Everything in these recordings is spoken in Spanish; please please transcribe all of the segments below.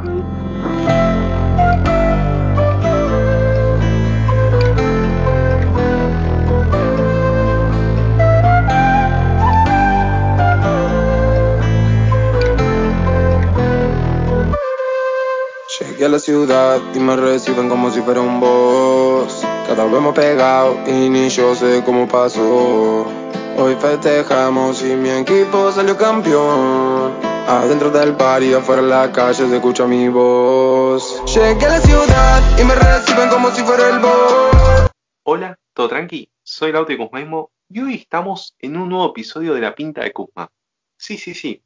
Llegué a la ciudad y me reciben como si fuera un boss. Cada vez más pegado y ni yo sé cómo pasó. Hoy festejamos y mi equipo salió campeón. Adentro del bar y afuera en la calle se escucha mi voz. Llegué a la ciudad y me reciben como si fuera el boss. Hola, ¿todo tranqui? Soy Lauti Kuzmaismo y hoy estamos en un nuevo episodio de La Pinta de Kuzma. Sí, sí, sí.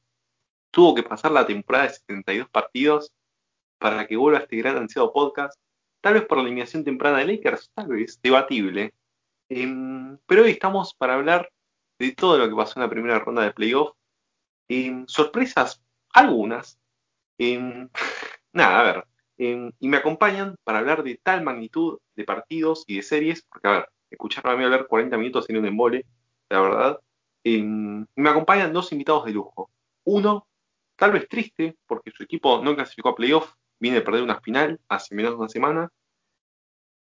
Tuvo que pasar la temporada de 72 partidos para que vuelva este gran ansiado podcast. Tal vez por la alineación temprana de Lakers, tal vez, debatible. Em, pero hoy estamos para hablar de todo lo que pasó en la primera ronda de playoff. Em, sorpresas, algunas. Em, nada, a ver. y me acompañan para hablar de tal magnitud de partidos y de series, porque a ver, escucharme a mí hablar 40 minutos sin un embole, la verdad. me acompañan dos invitados de lujo. Uno, tal vez triste, porque su equipo no clasificó a playoff, viene de perder una final hace menos de una semana.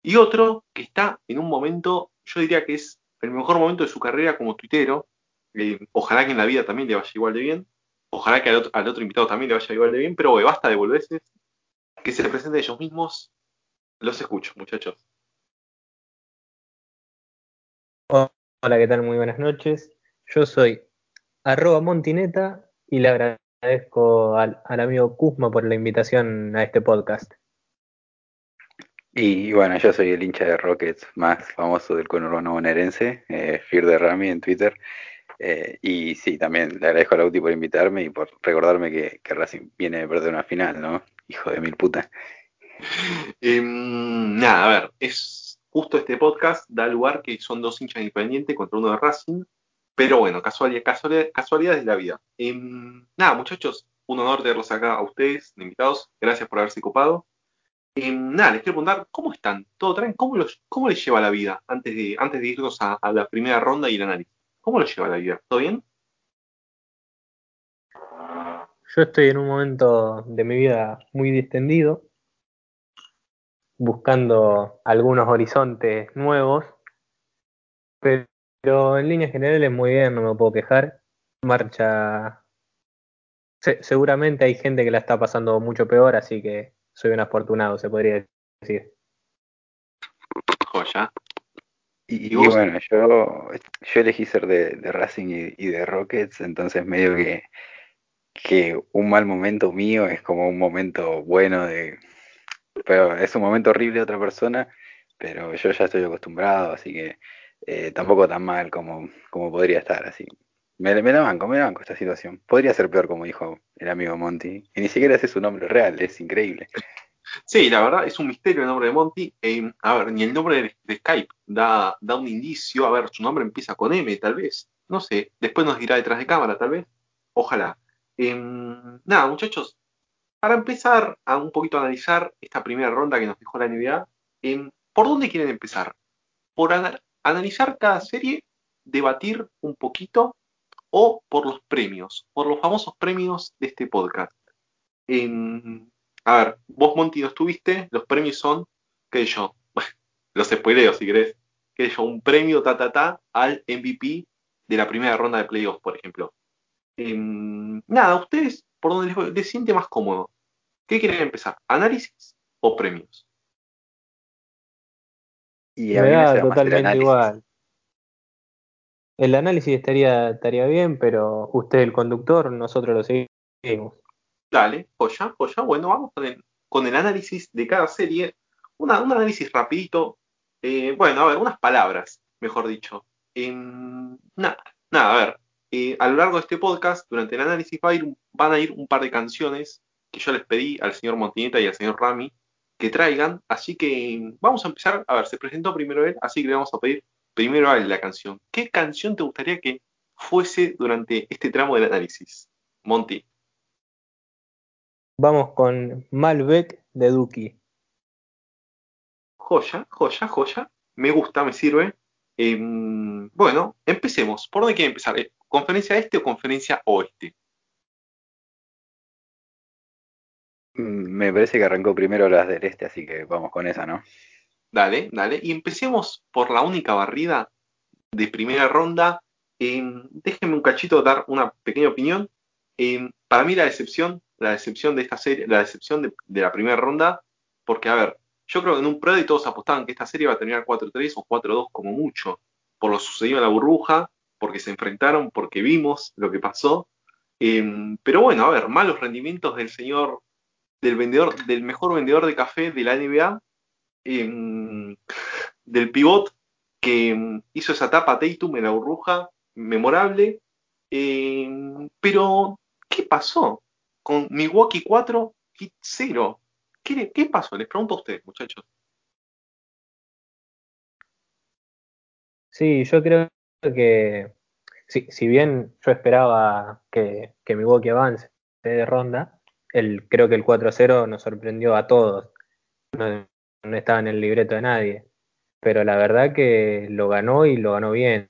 Y otro que está en un momento, yo diría que es el mejor momento de su carrera como tuitero. Eh, ojalá que en la vida también le vaya igual de bien. Ojalá que al otro, invitado también le vaya igual de bien. Pero basta de volverse. Que se presenten ellos mismos. Los escucho, muchachos. Hola, ¿qué tal? Muy buenas noches. Yo soy arroba montineta y le agradezco al, amigo Kuzma por la invitación a este podcast. Y bueno, yo soy el hincha de Rockets más famoso del conurbano bonaerense, eh, Fear de Rami en Twitter. Eh, y sí, también le agradezco a Lauti por invitarme y por recordarme que, que Racing viene de perder una final, ¿no? Hijo de mil putas. Em, nada, a ver, es justo este podcast da lugar que son dos hinchas independientes contra uno de Racing. Pero bueno, casualidad, casualidad, de la vida. Em, nada, muchachos, un honor tenerlos acá a ustedes, de invitados. Gracias por haberse copado. Em, nada, les quiero preguntar, ¿cómo están? ¿Todo traen? ¿Cómo, ¿Cómo les lleva la vida antes de, antes de irnos a, la primera ronda y el análisis? ¿Cómo les lleva la vida? ¿Todo bien? Yo estoy en un momento de mi vida muy distendido, buscando algunos horizontes nuevos, pero pero en líneas generales muy bien, no me puedo quejar. Marcha. seguramente hay gente que la está pasando mucho peor, así que soy un afortunado, se podría decir. Joya. Y, bueno, yo, yo elegí ser de, Racing y, de Rockets, entonces medio que, que un mal momento mío es como un momento bueno de... Pero es un momento horrible de otra persona, pero yo ya estoy acostumbrado, así que eh, tampoco tan mal como, como podría estar así. Me, me la banco, me la banco esta situación. Podría ser peor, como dijo el amigo Monty. Y ni siquiera ese es su nombre real, es increíble. Sí, la verdad es un misterio el nombre de Monty. Eh, a ver, ni el nombre de, Skype da, da un indicio. A ver, su nombre empieza con M, tal vez. No sé, después nos dirá detrás de cámara, tal vez. Ojalá. Em, nada, muchachos, para empezar a un poquito analizar esta primera ronda que nos dejó la NBA, em, ¿por dónde quieren empezar? ¿Por analizar cada serie, debatir un poquito o por los premios, por los famosos premios de este podcast. A ver, vos Monty no estuviste, los premios son, qué sé yo, los spoileo si querés, qué sé yo, un premio ta ta ta al MVP de la primera ronda de playoffs, por ejemplo. nada, ustedes, por donde les, les siente más cómodo. ¿Qué quieren empezar? ¿Análisis o premios? Y me da totalmente igual. El análisis estaría, estaría bien, pero usted el conductor, nosotros lo seguimos. Dale, joya, joya. Bueno, vamos con el, análisis de cada serie. un análisis rapidito. Eh, bueno, a ver, unas palabras, mejor dicho. nada, nada, a ver. Eh, a lo largo de este podcast, durante el análisis van a ir un par de canciones que yo les pedí al señor Montineta y al señor Rami que traigan. Así que vamos a empezar. A ver, se presentó primero él, así que le vamos a pedir primero a él la canción. ¿Qué canción te gustaría que fuese durante este tramo del análisis? Monty. Vamos con Malbec de Duki. Joya, joya, joya. Me gusta, me sirve. Em, bueno, empecemos. ¿Por dónde quiere empezar? Eh, ¿Conferencia este o conferencia oeste? Mm, me parece que arrancó primero las del este, así que vamos con esa, ¿no? Dale, dale. Y empecemos por la única barrida de primera ronda. déjenme un cachito dar una pequeña opinión. para mí la decepción, la decepción de esta serie, la decepción de, la primera ronda, porque a ver, yo creo que en un Prodi todos apostaban que esta serie iba a terminar 4-3 o 4-2 como mucho, por lo sucedido en la burbuja, porque se enfrentaron, porque vimos lo que pasó. pero bueno, a ver, malos rendimientos del señor del vendedor, del mejor vendedor de café de la NBA, em, del pivot que em, hizo esa tapa Tatum en la burbuja, memorable. Em, pero, ¿qué pasó? Con Milwaukee 4, hit 0. ¿Qué, ¿Qué pasó? Les pregunto a ustedes, muchachos. Sí, yo creo que si, si bien yo esperaba que, que Milwaukee avance de ronda, el, creo que el 4-0 nos sorprendió a todos. No, estaba en el libreto de nadie. Pero la verdad que lo ganó y lo ganó bien.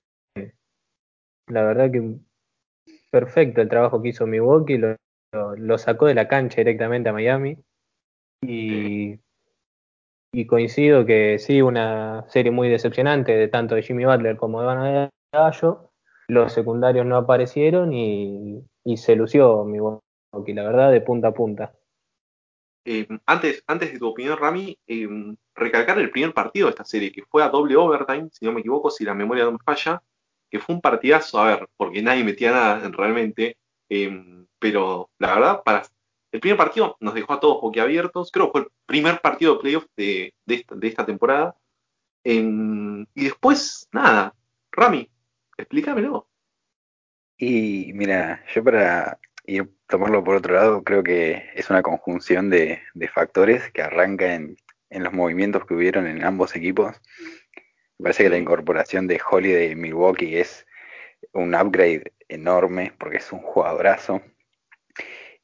La verdad que perfecto el trabajo que hizo Milwaukee, lo, lo, sacó de la cancha directamente a Miami. Y, coincido que sí, una serie muy decepcionante de tanto de Jimmy Butler como de Van Gallo. Los secundarios no aparecieron y, se lució Milwaukee la verdad, de punta a punta. Eh, antes, antes de tu opinión, Rami, eh, recalcar el primer partido de esta serie, que fue a doble overtime, si no me equivoco, si la memoria no me falla, que fue un partidazo, a ver, porque nadie metía nada realmente, eh, pero la verdad, para el primer partido nos dejó a todos boquiabiertos, creo que fue el primer partido de playoff de, de, esta, temporada, y después, nada, Rami, explícamelo. Y mira, yo para y tomarlo por otro lado, creo que es una conjunción de, factores que arranca en, los movimientos que hubieron en ambos equipos. Me parece que la incorporación de Holiday en Milwaukee es un upgrade enorme porque es un jugadorazo.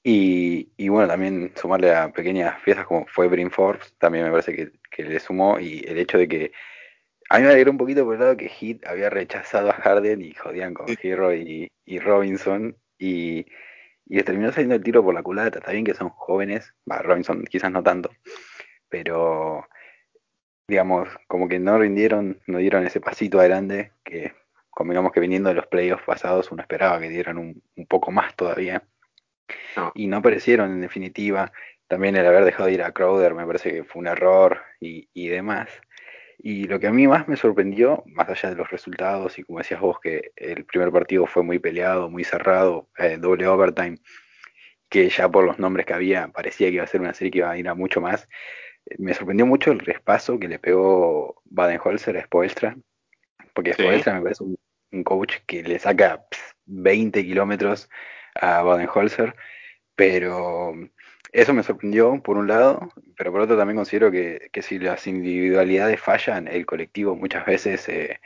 Y, y bueno, también sumarle a pequeñas piezas como fue Brin Forbes, también me parece que, le sumó. Y el hecho de que a mí me alegró un poquito por el lado que Heat había rechazado a Harden y jodían con Hero y, y Robinson. Y, y les terminó saliendo el tiro por la culata. Está bien que son jóvenes, va, Robinson quizás no tanto, pero digamos, como que no rindieron, no dieron ese pasito adelante que, como digamos que viniendo de los playoffs pasados, uno esperaba que dieran un, poco más todavía. Y no aparecieron en definitiva. También el haber dejado de ir a Crowder me parece que fue un error y, y demás. Y lo que a mí más me sorprendió, más allá de los resultados, y como decías vos, que el primer partido fue muy peleado, muy cerrado, eh, doble overtime, que ya por los nombres que había parecía que iba a ser una serie que iba a ir a mucho más. Eh, me sorprendió mucho el respaso que le pegó Baden-Holzer a Spoelstra, porque Spoelstra me parece un, coach que le saca 20 kilómetros a Baden-Holzer, pero eso me sorprendió, por un lado, pero por otro también considero que, si las individualidades fallan, el colectivo muchas veces eh,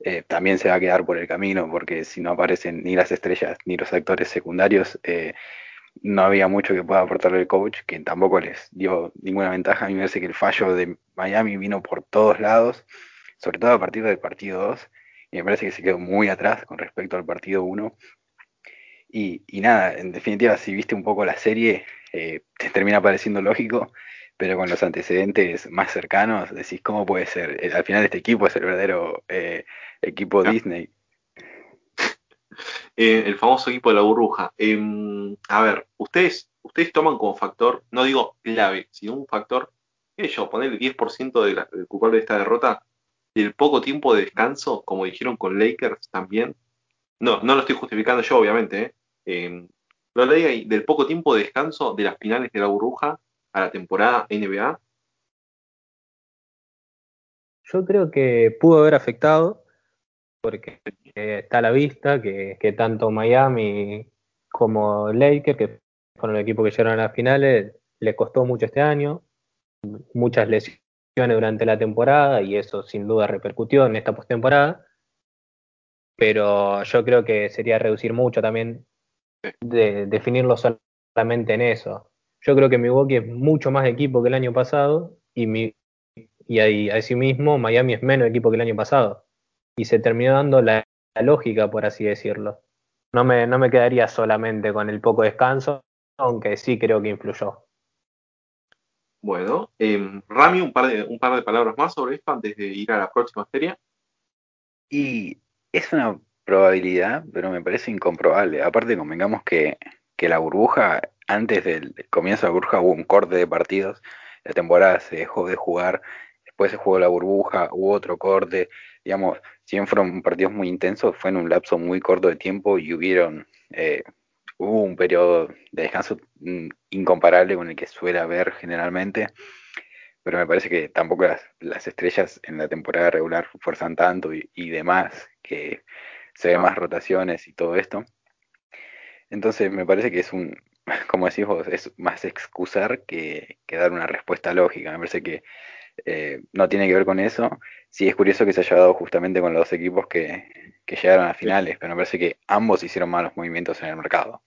eh, también se va a quedar por el camino, porque si no aparecen ni las estrellas ni los actores secundarios, eh, no había mucho que pueda aportarle el coach, que tampoco les dio ninguna ventaja. A mí me parece que el fallo de Miami vino por todos lados, sobre todo a partir del partido 2, y me parece que se quedó muy atrás con respecto al partido 1. Y, y nada, en definitiva, si viste un poco la serie, eh, te termina pareciendo lógico, pero con los antecedentes más cercanos decís, ¿cómo puede ser? Eh, al final este equipo es el verdadero eh, equipo Disney. el famoso equipo de la burbuja. Em, a ver, ustedes, ustedes toman como factor, no digo clave, sino un factor, ¿qué yo? Ponerle 10% de la, del culpable de esta derrota, el poco tiempo de descanso, como dijeron con Lakers también. No, no lo estoy justificando yo, obviamente, eh, lo leí ahí, del poco tiempo de descanso de las finales de la burbuja a la temporada NBA. Yo creo que pudo haber afectado, porque está a la vista que, tanto Miami como Lakers, que fueron el equipo que llegaron a las finales, le costó mucho este año, muchas lesiones durante la temporada y eso sin duda repercutió en esta postemporada. Pero yo creo que sería reducir mucho también de definirlo solamente en eso. Yo creo que Milwaukee es mucho más equipo que el año pasado y, mi, y ahí, asimismo Miami es menos equipo que el año pasado. Y se terminó dando la, lógica, por así decirlo. No me, no me quedaría solamente con el poco descanso, aunque sí creo que influyó. Bueno, eh, Rami, un par, de, un par de palabras más sobre esto antes de ir a la próxima serie. Y es una probabilidad, pero me parece incomprobable. Aparte, convengamos que, que la burbuja, antes del comienzo de la burbuja hubo un corte de partidos, la temporada se dejó de jugar, después se jugó la burbuja, hubo otro corte, digamos, si bien fueron partidos muy intensos, fue en un lapso muy corto de tiempo y hubieron, eh, hubo un periodo de descanso mm, incomparable con el que suele haber generalmente, pero me parece que tampoco las, estrellas en la temporada regular fuerzan tanto y, demás, que se ven más rotaciones y todo esto. Entonces me parece que es un, como decís vos, es más excusar que, que dar una respuesta lógica. Me parece que eh, no tiene que ver con eso. Sí, es curioso que se haya dado justamente con los dos equipos que, llegaron a finales, pero me parece que ambos hicieron malos movimientos en el mercado.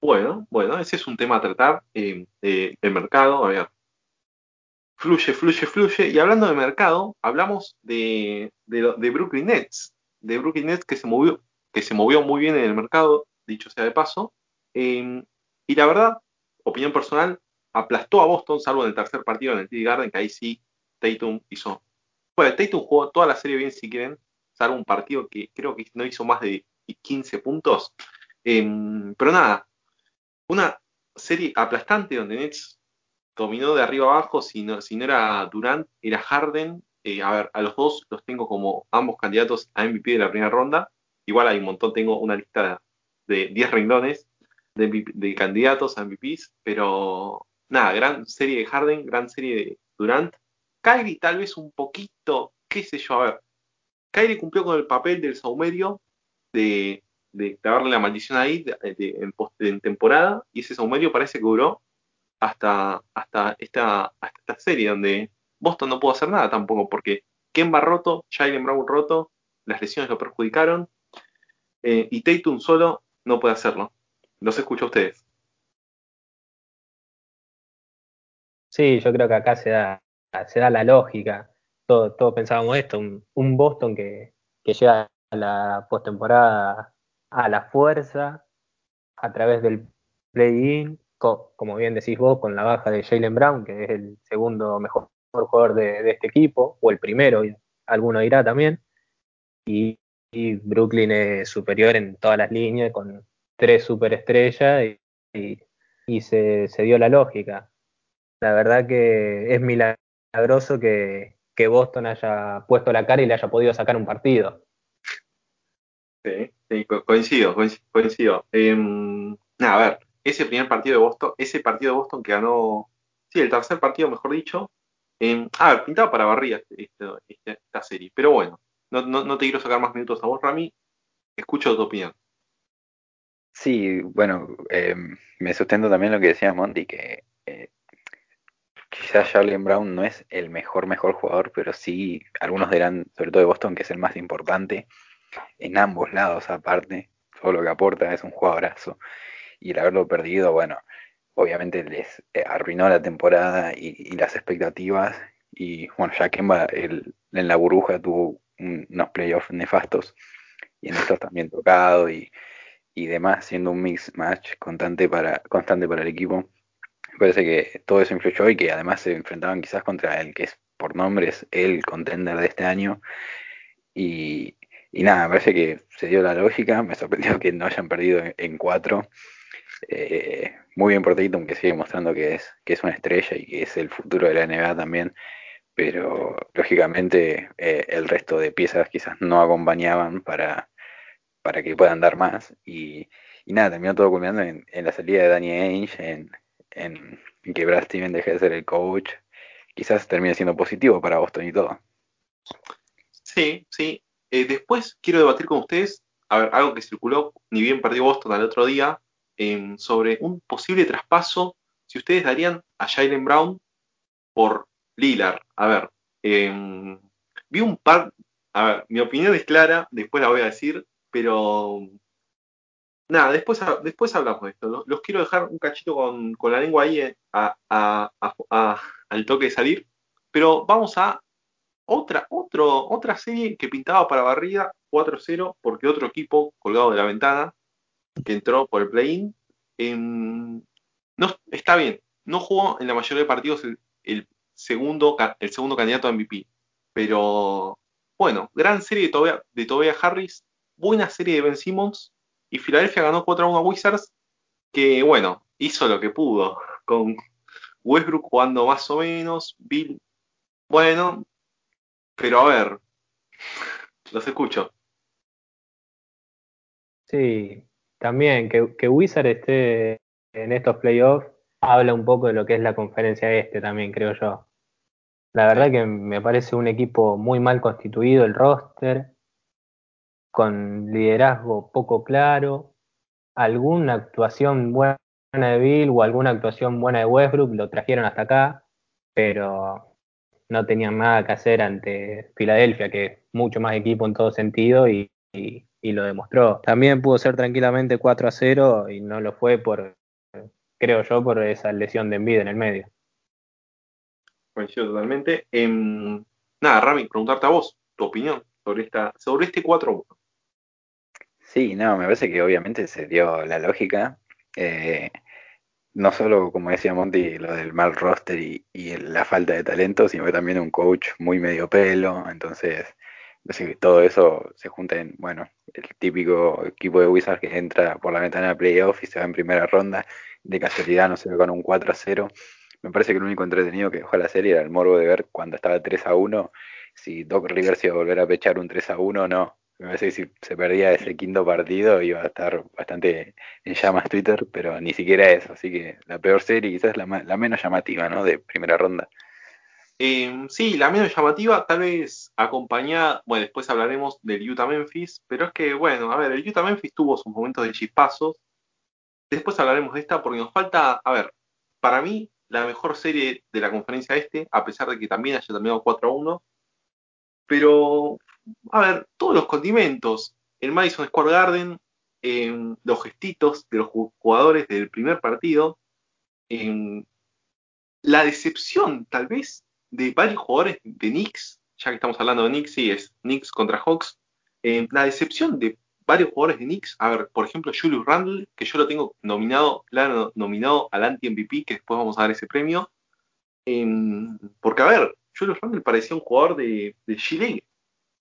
Bueno, bueno, ese es un tema a tratar. Eh, el mercado, a ver, fluye, fluye, fluye. Y hablando de mercado, hablamos de, de, Brooklyn Nets, de Brooklyn Nets que se movió, que se movió muy bien en el mercado, dicho sea de paso. Eh, y la verdad, opinión personal, aplastó a Boston, salvo en el tercer partido en el TD Garden, que ahí sí Tatum hizo. Bueno, Tatum jugó toda la serie bien si quieren, salvo un partido que creo que no hizo más de 15 puntos. Em, pero nada, una serie aplastante donde Nets dominó de arriba abajo, si no, era Durant, era Harden. Eh, a ver, a los dos los tengo como ambos candidatos a MVP de la primera ronda. Igual hay un montón, tengo una lista de 10 renglones de, de, candidatos a MVPs, pero nada, gran serie de Harden, gran serie de Durant. Kyrie tal vez un poquito, qué sé yo, a ver. Kyrie cumplió con el papel del saumerio de, de clavarle la maldición ahí en, temporada y ese saumerio parece que duró hasta, hasta, esta, hasta esta serie donde Boston no pudo hacer nada tampoco porque Kemba roto, Jalen Brown roto, las lesiones lo perjudicaron eh, y Tatum solo no puede hacerlo. Los escucho a ustedes. Sí, yo creo que acá se da, se da la lógica. Todos, pensábamos esto, un, Boston que, llega a la postemporada a la fuerza, a través del play-in, como bien decís vos, con la baja de Jalen Brown, que es el segundo mejor jugador de, este equipo, o el primero, alguno dirá también. Y, Brooklyn es superior en todas las líneas, con tres superestrellas, y, y se, se, dio la lógica. La verdad que es milagroso que, Boston haya puesto la cara y le haya podido sacar un partido. Sí, sí coincido, coincido. Em, a ver, ese primer partido de Boston, ese partido de Boston que ganó, sí, el tercer partido, mejor dicho, em, a ver, pintaba para barría esta, serie, pero bueno, no, te quiero sacar más minutos a vos, Rami, escucho tu opinión. Sí, bueno, em, me sustento también lo que decía Monty, que eh, quizás Jalen Brown no es el mejor, mejor jugador, pero sí, algunos dirán, sobre todo de Boston, que es el más importante en ambos lados aparte. Todo lo que aporta es un jugadorazo. Y el haberlo perdido, bueno, obviamente les eh, arruinó la temporada y, las expectativas. Y bueno, ya Kemba en la burbuja tuvo unos playoffs nefastos y en estos también tocado y, y demás, siendo un mix match constante para, constante para el equipo parece que todo eso influyó y que además se enfrentaban quizás contra el que es por nombres el contender de este año. Y, nada, me parece que se dio la lógica. Me sorprendió que no hayan perdido en, cuatro. Eh, muy bien por Tatum, que sigue mostrando que es, que es una estrella y que es el futuro de la NBA también. Pero lógicamente eh, el resto de piezas quizás no acompañaban para, para que puedan dar más. Y, nada, terminó todo culminando en, en la salida de Danny Ainge, en, en, que Brad Steven deje de ser el coach, quizás termine siendo positivo para Boston y todo. Sí, sí. Eh, después quiero debatir con ustedes a ver, algo que circuló, ni bien perdió Boston al otro día, em, sobre un posible traspaso, si ustedes darían a Jalen Brown por Lillard. A ver, em, vi un par, a ver, mi opinión es clara, después la voy a decir, pero nada, después, después hablamos de esto. Los, quiero dejar un cachito con, la lengua ahí eh, al toque de salir. Pero vamos a otra, otro, otra serie que pintaba para barrida 4-0 porque otro equipo colgado de la ventana que entró por el play-in. Em, no, está bien, no jugó en la mayoría de partidos el, segundo, el segundo candidato a MVP. Pero bueno, gran serie de Tobias de Harris, buena serie de Ben Simmons y Filadelfia ganó 4 a 1 a Wizards que bueno, hizo lo que pudo con Westbrook jugando más o menos, Bill, bueno, pero a ver, los escucho. Sí, también que, que Wizard esté en estos playoffs habla un poco de lo que es la conferencia este también, creo yo. La verdad que me parece un equipo muy mal constituido el roster, con liderazgo poco claro, alguna actuación buena de Bill o alguna actuación buena de Westbrook lo trajeron hasta acá, pero no tenían nada que hacer ante Filadelfia, que es mucho más equipo en todo sentido y, lo demostró. También pudo ser tranquilamente 4 a 0 y no lo fue por, creo yo, por esa lesión de envidia en el medio. Coincido totalmente. Em, nada, Rami, preguntarte a vos tu opinión sobre esta sobre este 4-1. Sí, no, me parece que obviamente se dio la lógica. Eh, no solo, como decía Monty, lo del mal roster y, la falta de talento, sino también un coach muy medio pelo. Entonces, todo eso se junta en, bueno, el típico equipo de Wizards que entra por la ventana de playoff y se va en primera ronda. De casualidad no ve con un 4 a 0. Me parece que el único entretenido que dejó la serie era el morbo de ver cuando estaba 3 a 1, si Doc Rivers iba a volver a pechar un 3 a 1 o no. Me parece que si se perdía ese quinto partido iba a estar bastante en llamas Twitter, pero ni siquiera eso. Así que la peor serie quizás la, la menos llamativa, ¿no? De primera ronda. Em, sí, la menos llamativa, tal vez acompañada, bueno, después hablaremos del Utah Memphis, pero es que, bueno, a ver, el Utah Memphis tuvo sus momentos de chispazos. Después hablaremos de esta porque nos falta, a ver, para mí, la mejor serie de la conferencia este, a pesar de que también haya terminado 4 a 1. Pero a ver, todos los condimentos. El Madison Square Garden, en los gestitos de los jugadores del primer partido, en la decepción tal vez de varios jugadores de Knicks, ya que estamos hablando de Knicks, sí, es Knicks contra Hawks, la decepción de varios jugadores de Knicks, a ver, por ejemplo, Julius Randle, que yo lo tengo nominado, nominado al anti-MVP, que después vamos a dar ese premio, porque a ver, Julius Randle parecía un jugador de, de G-League,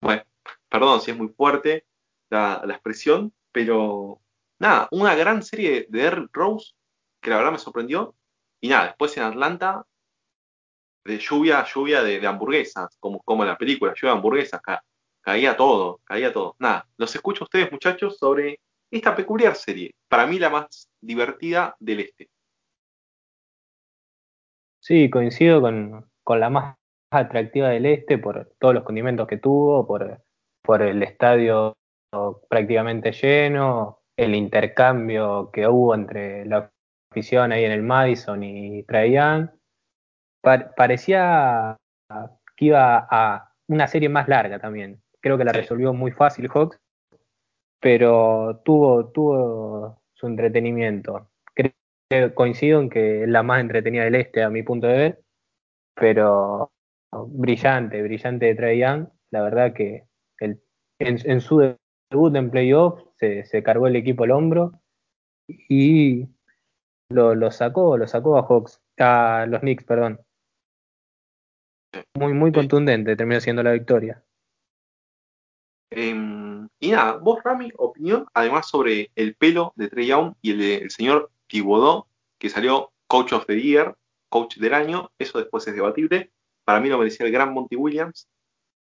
bueno, perdón si es muy fuerte la, expresión, pero nada, una gran serie de Derrick Rose que la verdad me sorprendió. Y nada, después en Atlanta, de lluvia, lluvia de, hamburguesas, como, como en la película, lluvia de hamburguesas, caía todo, caía todo. Nada, los escucho a ustedes muchachos sobre esta peculiar serie, para mí la más divertida del este. Sí, coincido con, con la más atractiva del este por todos los condimentos que tuvo, por, por el estadio prácticamente lleno, el intercambio que hubo entre la afición ahí en el Madison y Trae parecía que iba a una serie más larga también. Creo que la resolvió muy fácil Hawks, pero tuvo, tuvo su entretenimiento. Creo, coincido en que es la más entretenida del este a mi punto de ver, pero brillante, brillante de Trey Young. La verdad que el, en, su debut en playoff se, se, cargó el equipo al hombro y lo, lo, sacó, lo sacó a Hawks, a los Knicks, perdón. Muy, muy contundente, terminó siendo la victoria. Em, y nada, vos, Rami, opinión, además sobre el pelo de Trey Young y el del señor Thibodeau, que salió Coach of the Year, Coach del año, eso después es debatible. Para mí lo merecía el gran Monty Williams.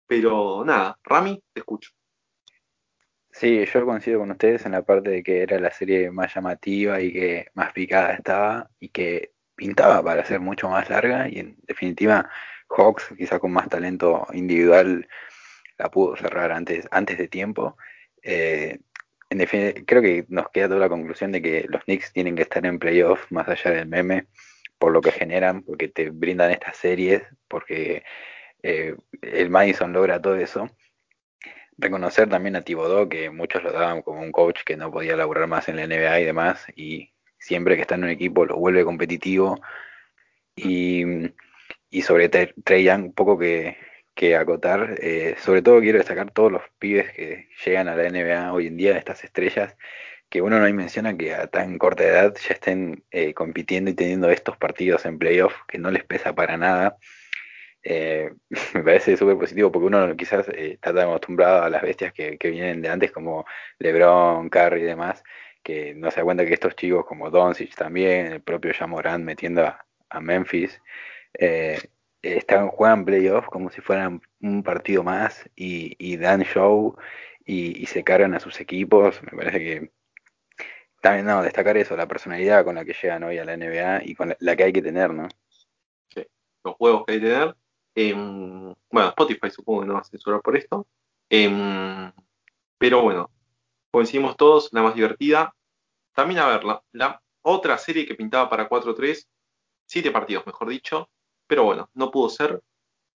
Pero nada, Rami, te escucho. Sí, yo coincido con ustedes en la parte de que era la serie más llamativa y que más picada estaba y que pintaba para ser mucho más larga y en definitiva Hawks, quizá con más talento individual, la pudo cerrar antes, antes de tiempo. Eh, en creo que nos queda toda la conclusión de que los Knicks tienen que estar en playoff más allá del meme por lo que generan, porque te brindan estas series, porque eh, el Madison logra todo eso. Reconocer también a Thibodeau, que muchos lo daban como un coach que no podía laburar más en la NBA y demás, y siempre que está en un equipo lo vuelve competitivo. Y, sobre Trey Young, un poco que, acotar. Eh, sobre todo quiero destacar todos los pibes que llegan a la NBA hoy en día, estas estrellas que uno no menciona que a tan corta edad ya estén eh, compitiendo y teniendo estos partidos en playoff que no les pesa para nada. Eh, me parece súper positivo porque uno quizás eh, está tan acostumbrado a las bestias que, vienen de antes como LeBron, Curry y demás, que no se da cuenta que estos chicos como Doncic también, el propio Jamoran metiendo a, Memphis, están, juegan playoffs como si fueran un partido más y, dan show y, y, se cargan a sus equipos. Me parece que también, no, destacar eso, la personalidad con la que llegan hoy a la NBA y con la, que hay que tener, ¿no? Sí, los juegos que hay que tener. Em, bueno, Spotify supongo que no va a censurar por esto. Em, pero bueno, coincidimos todos, la más divertida. También a ver, la, otra serie que pintaba para 4-3, 7 partidos, mejor dicho. Pero bueno, no pudo ser.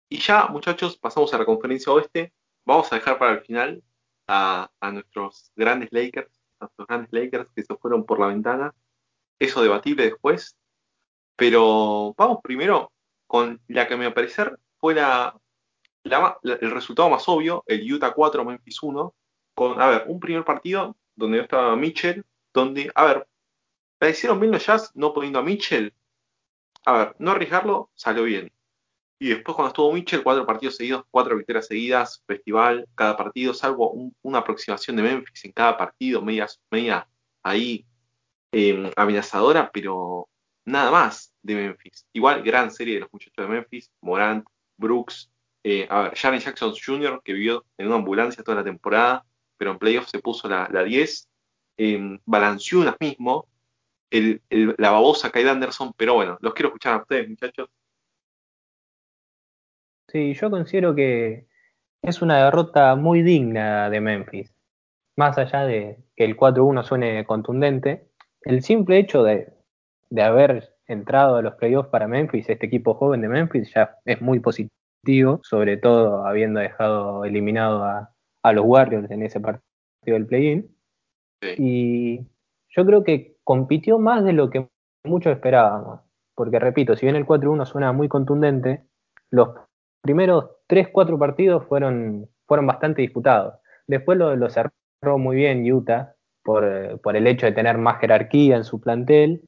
Y ya, muchachos, pasamos a la conferencia oeste. Vamos a dejar para el final a nuestros grandes Lakers los grandes Lakers que se fueron por la ventana. Eso debatible después. Pero vamos primero con la que a mi parecer fue la, el resultado más obvio, el Utah 4, Memphis 1, con, a ver, un primer partido donde no estaba Mitchell, donde, a ver, la hicieron bien los Jazz no poniendo a Mitchell. A ver, no arriesgarlo salió bien. Y después cuando estuvo Mitchell, cuatro partidos seguidos, cuatro victorias seguidas, festival, cada partido, salvo una aproximación de Memphis en cada partido, media, media ahí em, amenazadora, pero nada más de Memphis. Igual, gran serie de los muchachos de Memphis, Morant, Brooks, eh, a ver, Jaren Jackson Jr., que vivió en una ambulancia toda la temporada, pero en playoffs se puso la, 10, eh, Balanciunas mismo, la babosa Kyle Anderson, pero bueno, los quiero escuchar a ustedes, muchachos. Sí, yo considero que es una derrota muy digna de Memphis. Más allá de que el 4-1 suene contundente, el simple hecho de, haber entrado a los playoffs para Memphis, este equipo joven de Memphis, ya es muy positivo, sobre todo habiendo dejado eliminado a, los Warriors en ese partido del play-in. Y yo creo que compitió más de lo que muchos esperábamos. Porque repito, si bien el 4-1 suena muy contundente, los primeros 3-4 partidos fueron, fueron bastante disputados. Después lo, cerró muy bien Utah por, el hecho de tener más jerarquía en su plantel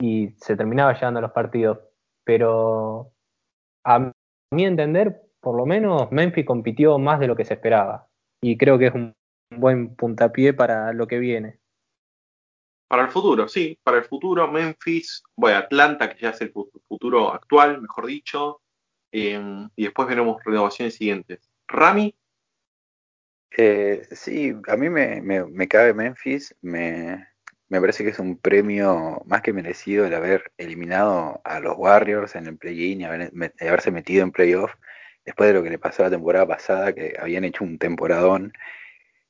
y se terminaba llevando los partidos. Pero a mi entender, por lo menos Memphis compitió más de lo que se esperaba. Y creo que es un buen puntapié para lo que viene. Para el futuro, sí, para el futuro, Memphis, bueno, Atlanta, que ya es el futuro actual, mejor dicho, Em, y después veremos renovaciones siguientes. Rami. Eh, sí, a mí me, me, cabe Memphis, me, me, parece que es un premio más que merecido el haber eliminado a los Warriors en el play-in y haberse metido en playoff después de lo que le pasó la temporada pasada, que habían hecho un temporadón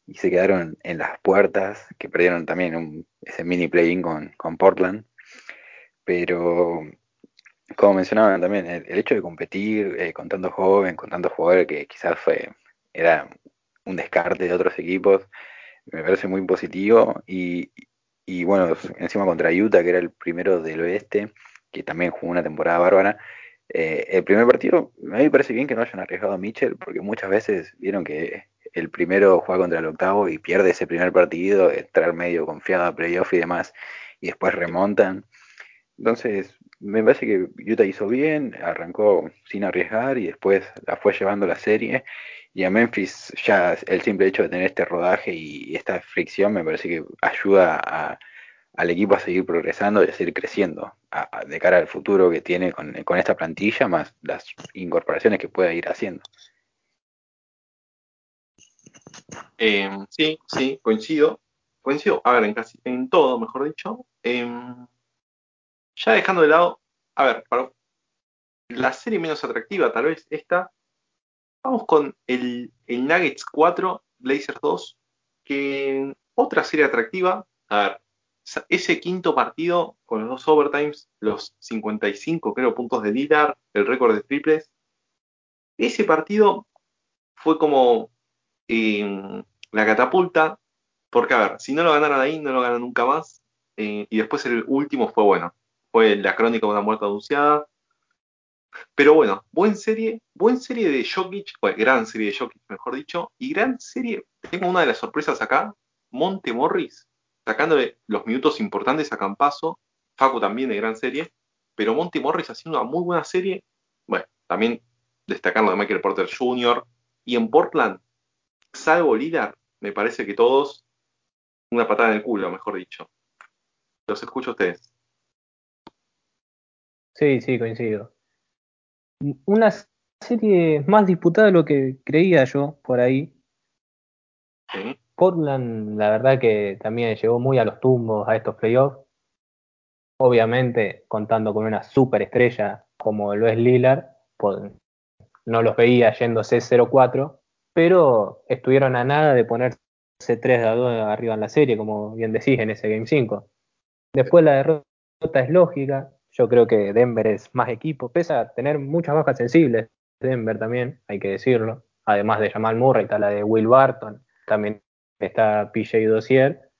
y se quedaron en las puertas, que perdieron también ese mini play-in con, con Portland. Pero como mencionaban también, el, hecho de competir eh, con tanto joven, con tantos jugadores que quizás fue, era un descarte de otros equipos, me parece muy positivo. Y, y bueno, encima contra Utah, que era el primero del oeste, que también jugó una temporada bárbara. Eh, el primer partido, a mí me parece bien que no hayan arriesgado a Mitchell, porque muchas veces vieron que el primero juega contra el octavo y pierde ese primer partido, entrar medio confiado a playoff y demás, y después remontan. Entonces, me parece que Utah hizo bien, arrancó sin arriesgar y después la fue llevando la serie. Y a Memphis ya el simple hecho de tener este rodaje y esta fricción me parece que ayuda al equipo a seguir progresando y a seguir creciendo de cara al futuro que tiene con, esta plantilla, más las incorporaciones que pueda ir haciendo. Em, sí, sí, coincido. Coincido, a en casi en todo, mejor dicho. Em, ya dejando de lado, a ver, para la serie menos atractiva, tal vez esta, vamos con el, Nuggets 4, Blazers 2, que otra serie atractiva, a ver, ese quinto partido con los dos overtimes, los 55 creo puntos de Lillard, el récord de triples, ese partido fue como eh, la catapulta, porque a ver, si no lo ganaron ahí, no lo ganan nunca más, eh, y después el último fue bueno fue la crónica de una muerte anunciada. Pero bueno, buen serie, buen serie de Jokic, gran serie de Jokic, mejor dicho, y gran serie, tengo una de las sorpresas acá, Monte Morris, sacándole los minutos importantes a Campaso, Facu también de gran serie, pero Monty Morris haciendo una muy buena serie. Bueno, también destacando de Michael Porter Jr. Y en Portland, salvo Lillard, me parece que todos una patada en el culo, mejor dicho. Los escucho a ustedes. Sí, sí, coincido. Una serie más disputada de lo que creía yo por ahí. Portland, la verdad que también llegó muy a los tumbos a estos playoffs. Obviamente, contando con una superestrella como lo es Lillard, no los veía yéndose 0-4, pero estuvieron a nada de ponerse 3 a 2 arriba en la serie, como bien decís, en ese Game 5. Después la derrota es lógica, yo creo que Denver es más equipo, pese a tener muchas bajas sensibles, Denver también, hay que decirlo, además de Jamal Murray, está la de Will Barton, también está PJ Dossier,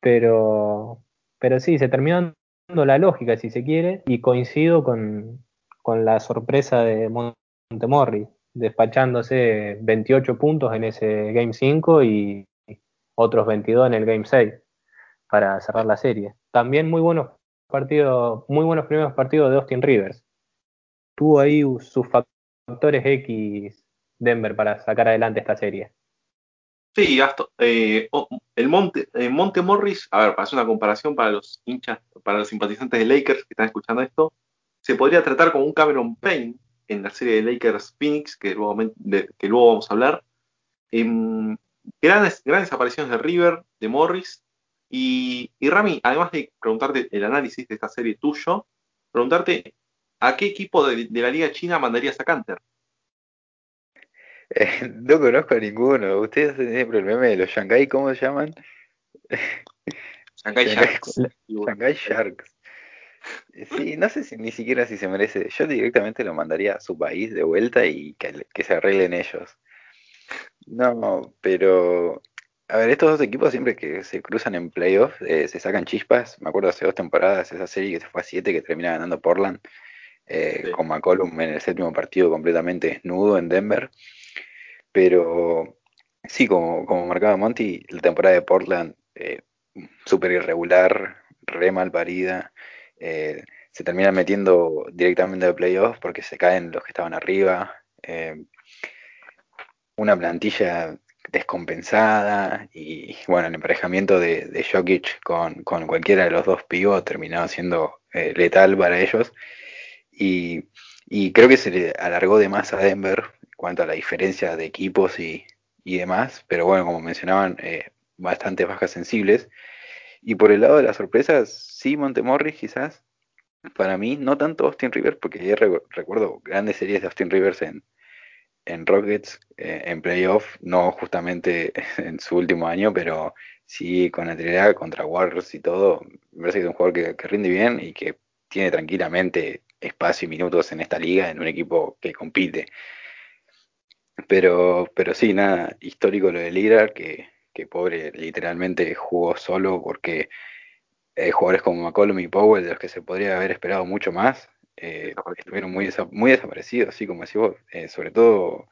pero, pero sí, se terminó dando la lógica, si se quiere, y coincido con, con la sorpresa de Montemorri, despachándose 28 puntos en ese Game 5 y otros 22 en el Game 6 para cerrar la serie. También muy buenos partidos, muy buenos primeros partidos de Austin Rivers. Tuvo ahí sus factores X Denver para sacar adelante esta serie. Sí, Gasto. Eh, el Monte, eh, Monte Morris, a ver, para hacer una comparación para los hinchas, para los simpatizantes de Lakers que están escuchando esto, se podría tratar como un Cameron Payne en la serie de Lakers Phoenix, que luego, vamos a hablar. Em, grandes, grandes apariciones de River, de Morris, y, Rami, además de preguntarte el análisis de esta serie tuyo, preguntarte a qué equipo de, la Liga China mandarías a Canter. Eh, no conozco a ninguno. Ustedes hacen siempre el meme de los Shanghai, ¿cómo se llaman? Shanghai Sharks. Shanghai Sharks. Sí, no sé si ni siquiera si se merece. Yo directamente lo mandaría a su país de vuelta y que, que se arreglen ellos. No, pero a ver, estos dos equipos siempre que se cruzan en playoffs eh, se sacan chispas. Me acuerdo hace dos temporadas esa serie que se fue a siete que termina ganando Portland eh, con McCollum en el séptimo partido completamente desnudo en Denver. Pero sí, como, como marcaba Monty, la temporada de Portland eh, súper irregular, re mal parida. se termina metiendo directamente a playoffs porque se caen los que estaban arriba. una plantilla descompensada y bueno, el emparejamiento de, de Jokic con, cualquiera de los dos pibos terminó siendo eh, letal para ellos y, creo que se le alargó de más a Denver en cuanto a la diferencia de equipos y, demás, pero bueno, como mencionaban, eh, bastantes bajas sensibles. Y por el lado de las sorpresas, sí, Montemorris quizás, para mí, no tanto Austin Rivers, porque recuerdo grandes series de Austin Rivers en, en Rockets eh, en playoff, no justamente en su último año, pero sí con anterioridad contra Warriors y todo. Me parece que es un jugador que, rinde bien y que tiene tranquilamente espacio y minutos en esta liga, en un equipo que compite. Pero, pero sí, nada, histórico lo de Lillard, que, que pobre literalmente jugó solo porque hay jugadores como McCollum y Powell, de los que se podría haber esperado mucho más, eh, estuvieron muy, muy desaparecidos, así como decís vos. Eh, sobre todo,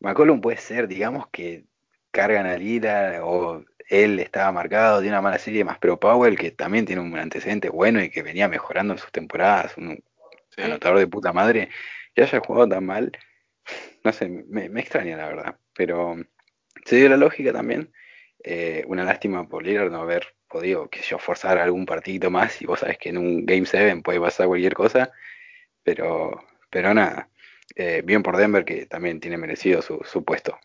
McCollum puede ser, digamos, que cargan a Lira o él estaba marcado, tiene una mala serie más, pero Powell, que también tiene un antecedente bueno y que venía mejorando en sus temporadas, un anotador de puta madre, que haya jugado tan mal, no sé, me, extraña la verdad, pero se dio la lógica también. Eh, una lástima por Lillard no haber podido, que yo, forzar algún partidito más y vos sabés que en un Game 7 puede pasar cualquier cosa, pero, pero nada, eh, bien por Denver que también tiene merecido su, puesto.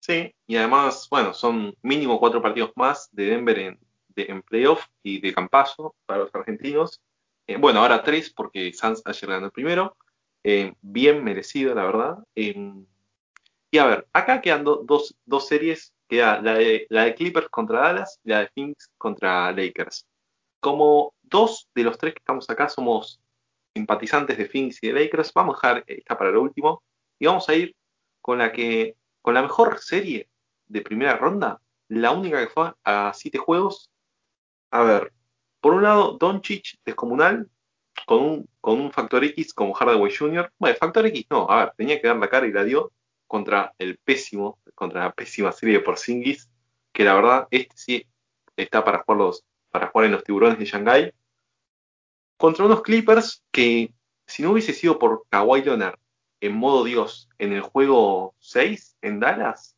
Sí, y además, bueno, son mínimo cuatro partidos más de Denver en, de, en playoff y de campazo para los argentinos. Eh, bueno, ahora tres porque Sanz ayer ganó el primero. Eh, bien merecido, la verdad. y a ver, acá quedan dos, dos series queda la de, Clippers contra Dallas y la de Phoenix contra Lakers. Como dos de los tres que estamos acá somos simpatizantes de Phoenix y de Lakers, vamos a dejar esta para lo último y vamos a ir con la que con la mejor serie de primera ronda, la única que fue a siete juegos. A ver, por un lado, Doncic descomunal con un, con un factor X como Hardaway Jr. Bueno, factor X no, a ver, tenía que dar la cara y la dio contra el pésimo, contra la pésima serie de Porzingis, que la verdad, este sí está para jugar, para jugar en los tiburones de Shanghai. Contra unos Clippers que, si no hubiese sido por Kawhi Leonard en modo Dios en el juego 6 en Dallas,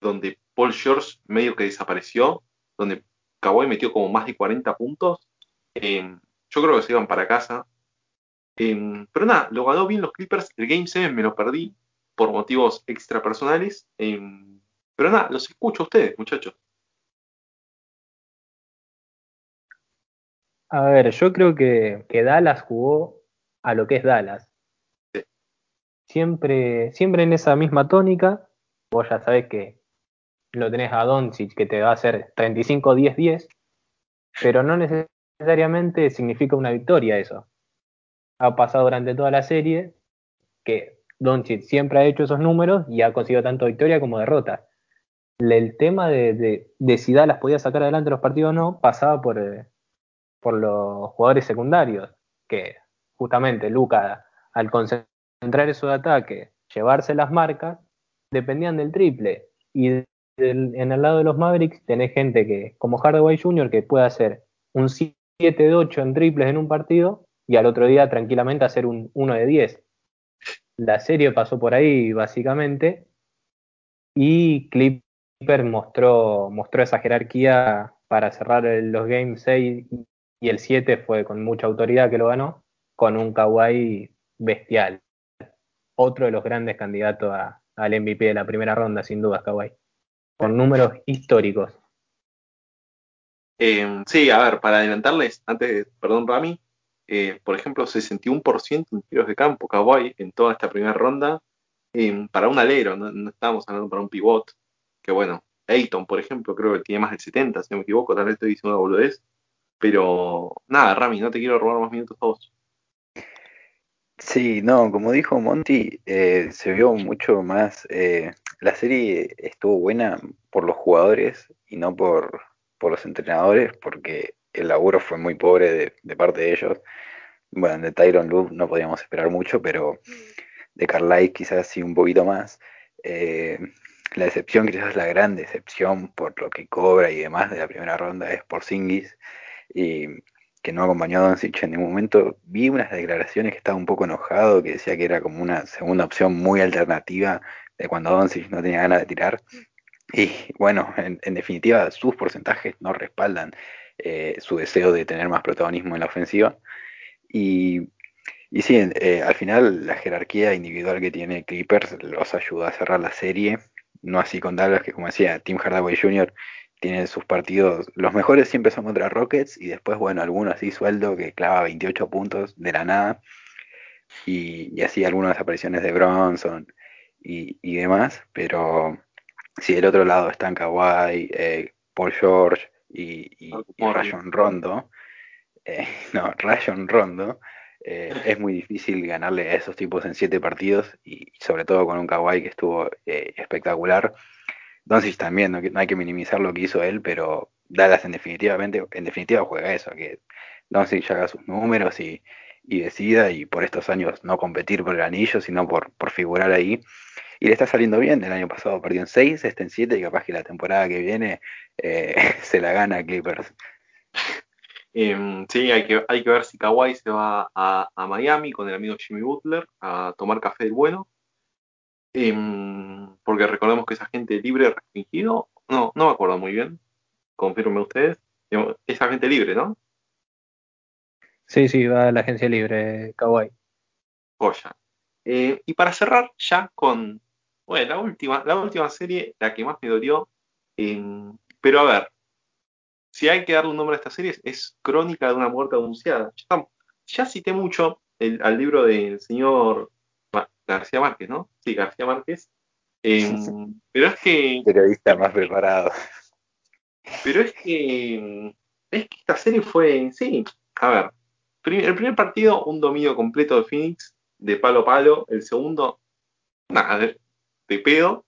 donde Paul George medio que desapareció, donde Kawhi metió como más de 40 puntos, eh, yo creo que se iban para casa. Eh, pero nada, lo ganó bien los Clippers. El Game 7 me lo perdí por motivos extrapersonales. Eh, pero nada, los escucho a ustedes, muchachos. A ver, yo creo que, que Dallas jugó a lo que es Dallas. Siempre, siempre en esa misma tónica. Vos ya sabés que lo tenés a Doncic que te va a hacer 35-10-10, pero no necesariamente significa una victoria eso. Ha pasado durante toda la serie que Doncic siempre ha hecho esos números y ha conseguido tanto victoria como derrota. El tema de, de, si Dallas podía sacar adelante los partidos o no pasaba por, eh, los jugadores secundarios, que justamente Luca, al concentrar de ataque, llevarse las marcas, dependían del triple. Y en el lado de los Mavericks tenés gente que, como Hardaway Jr., que puede hacer un 7 de 8 en triples en un partido y al otro día tranquilamente hacer un 1 de 10. La serie pasó por ahí básicamente y Clipper mostró, mostró esa jerarquía para cerrar los games 6 y el 7 fue con mucha autoridad que lo ganó, con un Kawhi bestial. Otro de los grandes candidatos al MVP de la primera ronda, sin duda, Kawhi con números históricos. Eh, sí, a ver, para adelantarles, antes, perdón, Rami, eh, por ejemplo, 61% en tiros de campo, Kawhi, en toda esta primera ronda, eh, para un alero, no, estábamos hablando para un pivot, que bueno, Ayton, por ejemplo, creo que tiene más del 70, si no me equivoco, tal vez estoy diciendo una boludez, pero nada, Rami, no te quiero robar más minutos a vos. Sí, no, como dijo Monty, se vio mucho más la serie estuvo buena por los jugadores y no por, los entrenadores, porque el laburo fue muy pobre de, parte de ellos. Bueno, de Tyron Lue no podíamos esperar mucho, pero de Carlisle quizás sí un poquito más. Eh, la decepción, quizás la gran decepción por lo que cobra y demás de la primera ronda es por Singis y que no acompañó a Doncic en ningún momento. Vi unas declaraciones que estaba un poco enojado, que decía que era como una segunda opción muy alternativa de cuando Doncic no tenía ganas de tirar. Y bueno, en, definitiva, sus porcentajes no respaldan eh, su deseo de tener más protagonismo en la ofensiva. Y, y sí, eh, al final la jerarquía individual que tiene Clippers los ayuda a cerrar la serie. No así con Dallas, que como decía, Tim Hardaway Jr. tiene sus partidos, los mejores siempre son contra Rockets y después, bueno, algunos así sueldo que clava 28 puntos de la nada. Y, y así algunas apariciones de Bronson, y, demás, pero si del otro lado están Kawhi, eh, Paul George y, Rayon Rondo, eh, no, Rayon Rondo, eh, es muy difícil ganarle a esos tipos en siete partidos y sobre todo con un Kawhi que estuvo espectacular. Entonces también no, hay que minimizar lo que hizo él, pero Dallas en definitivamente, en definitiva juega eso, que Doncic haga sus números y, y decida y por estos años no competir por el anillo, sino por, por figurar ahí. Y le está saliendo bien, el año pasado perdió en 6, está en 7 y capaz que la temporada que viene eh, se la gana Clippers. Em, sí, hay que, hay que ver si Kawhi se va a, Miami con el amigo Jimmy Butler a tomar café del bueno. Em, porque recordemos que esa gente libre restringido, no, no me acuerdo muy bien, confirme ustedes, es agente libre, ¿no? Sí, sí, va a la agencia libre, Kawhi. Joya. Eh, y para cerrar ya con, bueno, la última, la última serie, la que más me dolió, pero a ver, si hay que darle un nombre a esta serie, es Crónica de una muerte anunciada. Ya, cité mucho al libro del señor García Márquez, ¿no? Sí, García Márquez. Em, pero es que... Periodista más preparado. Pero es que... Es que esta serie fue, sí, a ver, el primer partido, un dominio completo de Phoenix, de palo a palo. El segundo, nada, de, pedo,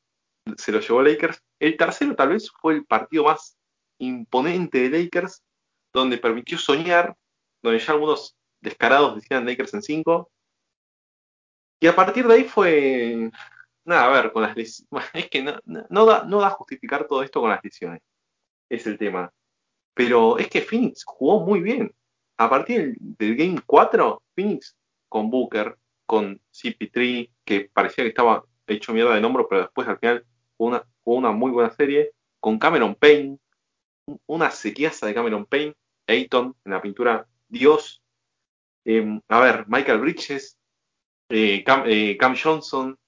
se lo llevó Lakers. El tercero tal vez fue el partido más imponente de Lakers, donde permitió soñar, donde ya algunos descarados decían Lakers en 5. Y a partir de ahí fue, nada, a ver, con las lesiones, es que no, da, no da justificar todo esto con las lesiones, es el tema. Pero es que Phoenix jugó muy bien. A partir del, Game 4, Phoenix con Booker, con CP3, que parecía que estaba hecho mierda de hombro, pero después al final una, una muy buena serie, con Cameron Payne, una sequiaza de Cameron Payne, Ayton en la pintura Dios, em, a ver, Michael Bridges, eh, eh, Cam, Johnson,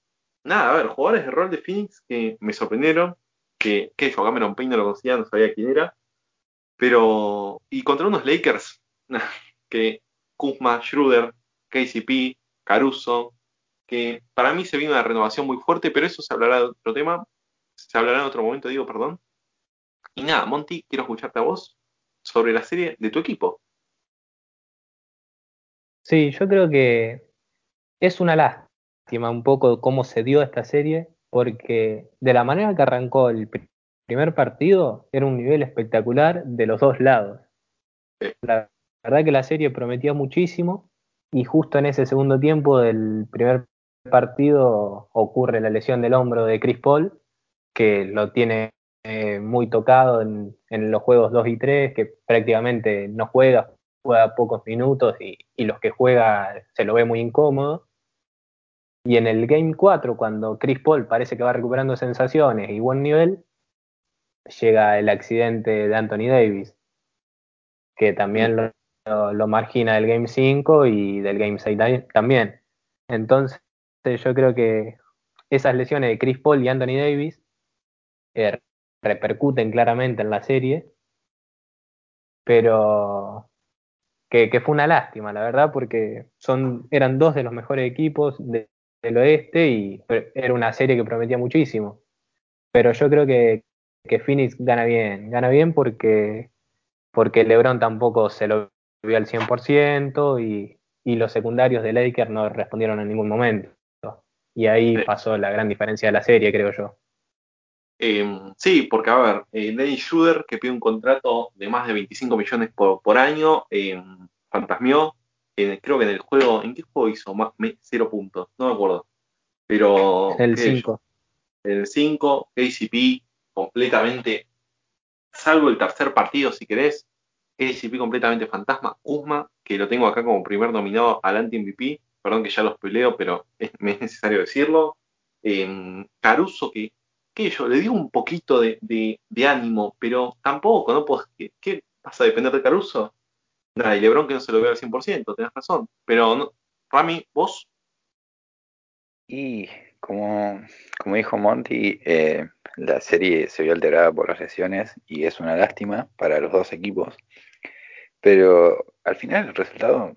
nada, a ver, jugadores de rol de Phoenix que me sorprendieron, que, que yo Cameron Payne no lo conocía, no sabía quién era, pero, y contra unos Lakers, que Kuzma, Schroeder, KCP, Caruso, que para mí se vino una renovación muy fuerte, pero eso se hablará de otro tema, se hablará en otro momento, digo, perdón. Y nada, Monty, quiero escucharte a vos sobre la serie de tu equipo. Sí, yo creo que es una lástima un poco cómo se dio esta serie, porque de la manera que arrancó el primer partido era un nivel espectacular de los dos lados. La verdad que la serie prometía muchísimo y justo en ese segundo tiempo del primer partido ocurre la lesión del hombro de Chris Paul, que lo tiene eh, muy tocado en, los juegos 2 y 3, que prácticamente no juega, juega pocos minutos y, los que juega se lo ve muy incómodo. Y en el Game 4, cuando Chris Paul parece que va recuperando sensaciones y buen nivel, llega el accidente de Anthony Davis, que también lo, lo margina del Game 5 y del Game 6 también. Entonces, yo creo que esas lesiones de Chris Paul y Anthony Davis eh, repercuten claramente en la serie, pero que, fue una lástima, la verdad, porque son, eran dos de los mejores equipos del oeste y era una serie que prometía muchísimo. Pero yo creo que, que Phoenix gana bien, gana bien porque, porque LeBron tampoco se lo vio al 100% y, y los secundarios de Lakers no respondieron en ningún momento. Y ahí pasó la gran diferencia de la serie, creo yo. Em, sí, porque a ver, eh, Dennis Schroeder, que pide un contrato de más de 25 millones por, por año, eh, fantasmeó, creo que en el juego, ¿en qué juego hizo? Más, cero puntos, no me acuerdo. Pero... El 5. El 5, KCP, completamente, salvo el tercer partido si querés, KCP completamente fantasma, Usma, que lo tengo acá como primer nominado al anti-MVP, perdón que ya los peleo, pero me es necesario decirlo. Em, Caruso, que que yo le digo un poquito de, ánimo, pero tampoco, ¿no? Pues, ¿qué, vas a depender de Caruso? Nada, y Lebron que no se lo ve al 100%, tenés razón. Pero, Rami, ¿vos? Y como, como dijo Monty, eh, la serie se vio alterada por las lesiones y es una lástima para los dos equipos. Pero al final el resultado,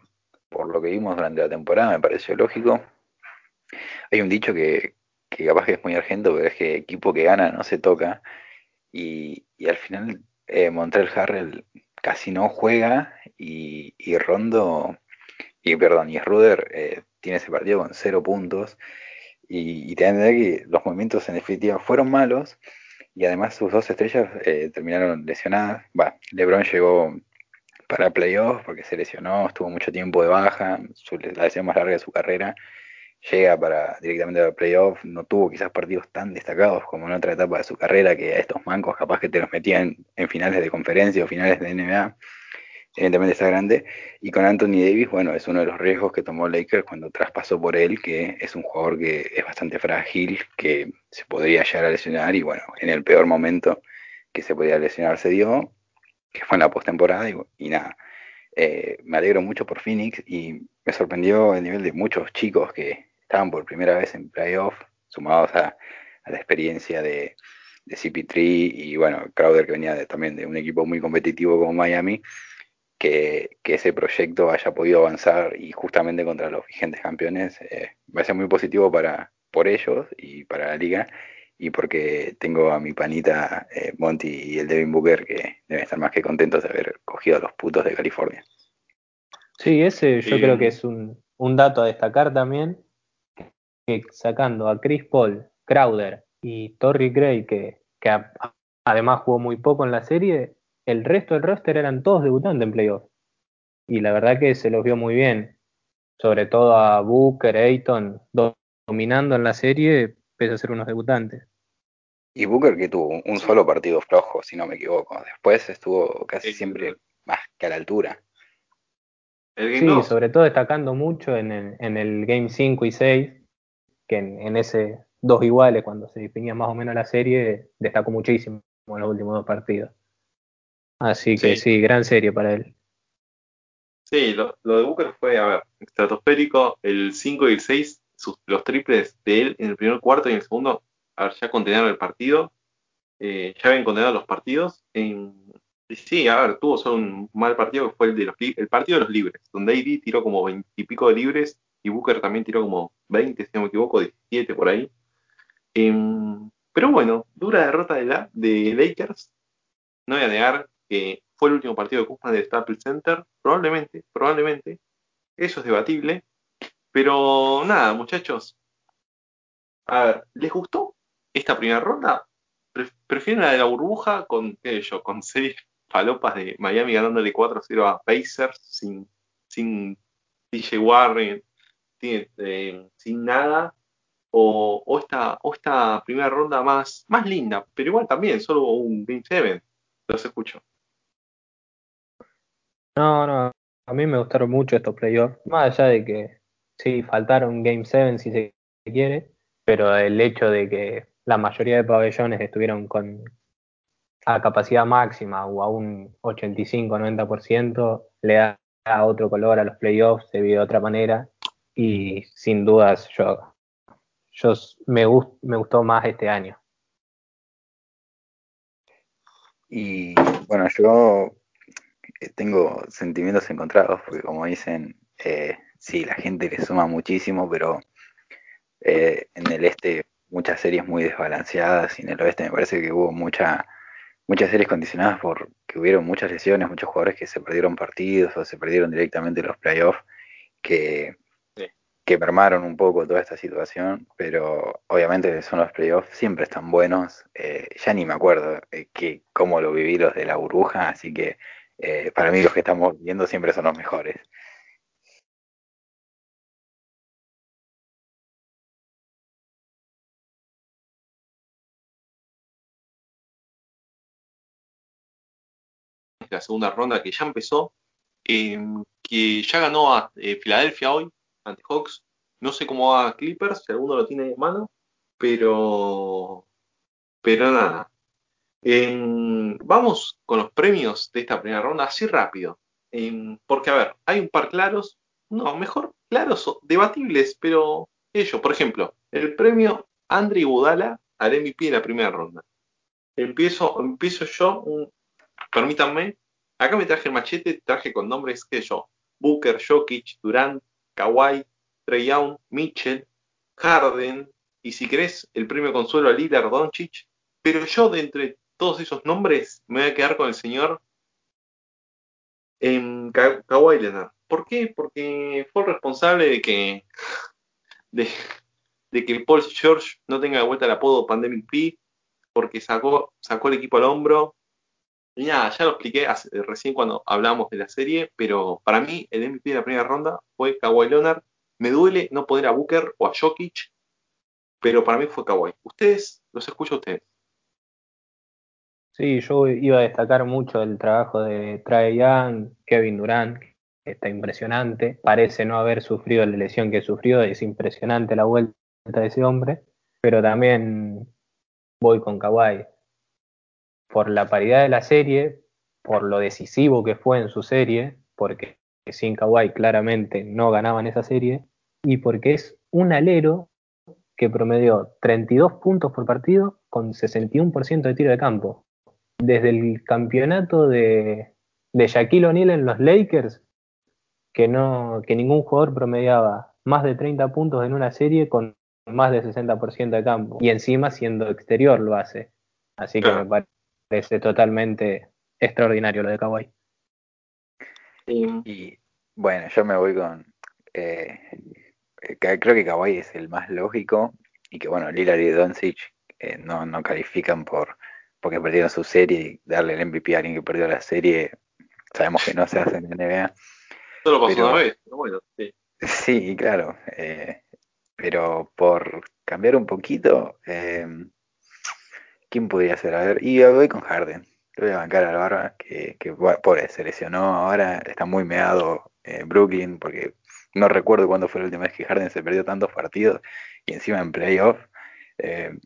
por lo que vimos durante la temporada, me pareció lógico. Hay un dicho que, que capaz que es muy argento, pero es que equipo que gana no se toca. Y, al final eh, Montreal Harrell casi no juega y, Rondo, y perdón, y Ruder eh, tiene ese partido con cero puntos. Y, y te que los movimientos en definitiva fueron malos y además sus dos estrellas eh, terminaron lesionadas. Va, LeBron llegó para playoffs porque se lesionó, estuvo mucho tiempo de baja, la lesión más larga de su carrera llega para directamente al playoff, no tuvo quizás partidos tan destacados como en otra etapa de su carrera, que a estos mancos capaz que te los metían en finales de conferencia o finales de NBA, evidentemente está grande, y con Anthony Davis, bueno, es uno de los riesgos que tomó Lakers cuando traspasó por él, que es un jugador que es bastante frágil, que se podría llegar a lesionar, y bueno, en el peor momento que se podía lesionar se dio, que fue en la postemporada, y, y nada. Eh, me alegro mucho por Phoenix y me sorprendió el nivel de muchos chicos que estaban por primera vez en playoff, sumados a, la experiencia de, de CP3 y bueno, Crowder que venía también de un equipo muy competitivo como Miami, que, ese proyecto haya podido avanzar y justamente contra los vigentes campeones va a ser muy positivo para por ellos y para la liga y porque tengo a mi panita eh, Monty y el Devin Booker que deben estar más que contentos de haber cogido a los putos de California. Sí, ese yo creo que es un, un dato a destacar también, que sacando a Chris Paul, Crowder y Torrey Gray, que, además jugó muy poco en la serie, el resto del roster eran todos debutantes en playoff. Y la verdad que se los vio muy bien, sobre todo a Booker, Ayton, dominando en la serie, pese a ser unos debutantes. Y Booker que tuvo un solo partido flojo, si no me equivoco. Después estuvo casi siempre más que a la altura. sí, sobre todo destacando mucho en el, en el Game 5 y 6, que en, ese dos iguales, cuando se definía más o menos la serie, destacó muchísimo en los últimos dos partidos. Así que sí, gran serie para él. Sí, lo, de Booker fue, a ver, estratosférico, el 5 y el 6, los triples de él en el primer cuarto y en el segundo, a ver, ya condenaron el partido, eh, ya habían condenado los partidos. Sí, a ver, tuvo solo un mal partido que fue el de los el partido de los libres, donde AD tiró como 20 y pico de libres y Booker también tiró como 20, si no me equivoco, 17 por ahí. Em, pero bueno, dura derrota de, la, de Lakers. No voy a negar que fue el último partido de Kuzma del Staples Center. Probablemente, probablemente. Eso es debatible. Pero nada, muchachos. A ver, ¿les gustó esta primera ronda? ¿Prefieren la de la burbuja con, qué con seis palopas de Miami ganándole 4-0 a Pacers sin, sin DJ Warren, eh, sin nada? O, esta, o esta primera ronda más, más linda, pero igual también, solo un Game 7. Los escucho. No, no, a mí me gustaron mucho estos playoffs, más allá de que sí, faltaron Game 7 si se quiere, pero el hecho de que la mayoría de pabellones estuvieron con a capacidad máxima o a un 85-90% le da otro color a los playoffs, se vive de otra manera y sin dudas yo, yo me, me gustó más este año. Y bueno, yo eh, tengo sentimientos encontrados, porque como dicen, eh, sí, la gente le suma muchísimo, pero eh, en el este muchas series muy desbalanceadas y en el oeste me parece que hubo mucha, muchas series condicionadas por que hubieron muchas lesiones, muchos jugadores que se perdieron partidos o se perdieron directamente los playoffs, que que mermaron un poco toda esta situación, pero obviamente son los playoffs, siempre están buenos. Eh, ya ni me acuerdo eh, que, cómo lo viví los de la burbuja, así que eh, para mí los que estamos viendo siempre son los mejores. La segunda ronda que ya empezó, que ya ganó a Filadelfia hoy, ante Hawks. No sé cómo va Clippers, si alguno lo tiene en mano, pero, pero nada. vamos con los premios de esta primera ronda así rápido. porque, a ver, hay un par claros, no, mejor claros, debatibles, pero ellos, por ejemplo, el premio Andre Budala al MVP en la primera ronda. Empiezo, empiezo yo, permítanme, acá me traje machete, traje con nombres que yo, Booker, Jokic, Durant, Kawhi, Trey Young, Mitchell, Harden, y si querés, el premio consuelo a Lillard Doncic. Pero yo, de entre todos esos nombres, me voy a quedar con el señor en Kawhi Leonard. ¿Por qué? Porque fue el responsable de que de, que Paul George no tenga de vuelta el apodo Pandemic P, porque sacó, sacó el equipo al hombro, y nada, ya lo expliqué recién cuando hablamos de la serie, pero para mí el MVP de la primera ronda fue Kawhi Leonard. Me duele no poner a Booker o a Jokic, pero para mí fue Kawhi. ¿Ustedes? ¿Los escucho a ustedes? Sí, yo iba a destacar mucho el trabajo de Trae Young, Kevin Durant, que está impresionante. Parece no haber sufrido la lesión que sufrió, es impresionante la vuelta de ese hombre, pero también voy con Kawhi por la paridad de la serie, por lo decisivo que fue en su serie, porque sin Kawhi claramente no ganaban esa serie, y porque es un alero que promedió 32 puntos por partido con 61% de tiro de campo. Desde el campeonato de, de Shaquille O'Neal en los Lakers, que, no, que ningún jugador promediaba más de 30 puntos en una serie con más de 60% de campo. Y encima siendo exterior lo hace. Así que me parece totalmente extraordinario lo de Kawhi. Y bueno, yo me voy con. Eh, creo que Kawhi es el más lógico y que, bueno, Lillard y Doncic eh, no, no califican por porque perdieron su serie y darle el MVP a alguien que perdió la serie. Sabemos que no se hace en la NBA. Solo pasó una vez, pero bueno, sí. Sí, claro. Eh, pero por cambiar un poquito, ¿Quién podría ser? A ver, y voy con Harden. Le voy a bancar a la barba, que, que pobre, se lesionó ahora, está muy meado eh, Brooklyn, porque no recuerdo cuándo fue la última vez que Harden se perdió tantos partidos y encima en playoff. Eh,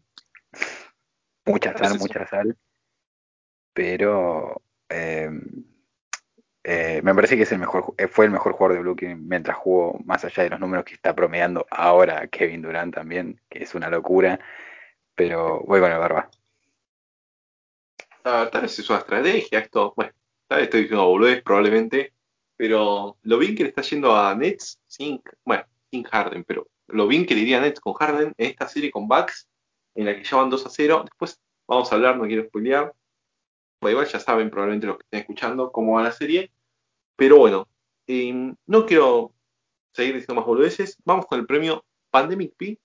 mucha sal, mucha sal. Pero eh, eh, me parece que es el mejor, fue el mejor jugador de Brooklyn mientras jugó, más allá de los números que está promediando ahora Kevin Durant también, que es una locura. Pero voy con el barba. Tal vez es una estrategia esto. Bueno, tal vez estoy diciendo boludez probablemente, pero lo bien que le está yendo a Nets sin, bueno, sin Harden, pero lo bien que le iría a Nets con Harden en esta serie con Bucks, en la que ya van 2 a 0. Después vamos a hablar, no quiero spoilear. Pues igual ya saben probablemente los que estén escuchando cómo va la serie. Pero bueno, eh, no quiero seguir diciendo más boludeces. Vamos con el premio Pandemic P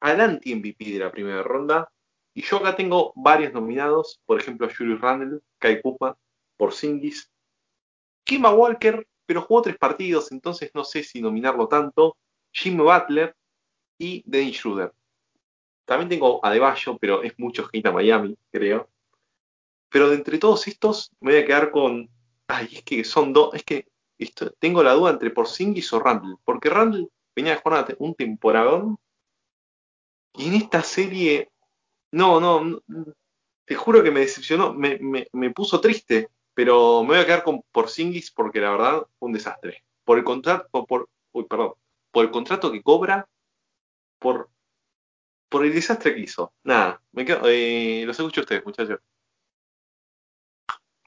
al anti-MVP de la primera ronda. Y yo acá tengo varios nominados, por ejemplo, Julius Randle, Kai Kuzma, Porzingis, Kima Walker, pero jugó tres partidos, entonces no sé si nominarlo tanto. Jimmy Butler y Dennis Schroeder. También tengo a Deballo, pero es mucho hate a Miami, creo. Pero de entre todos estos, me voy a quedar con. Ay, es que son dos. Es que tengo la duda entre Porzingis o Randall. Porque Randall venía de jugar un temporadón. Y en esta serie. No, no. Te juro que me decepcionó. Me, me puso triste pero me voy a quedar con Porzingis porque la verdad fue un desastre. Por el contrato, por, uy, perdón, por el contrato que cobra, por, por el desastre que hizo. Nada, me quedo, eh, los escucho a ustedes, muchachos.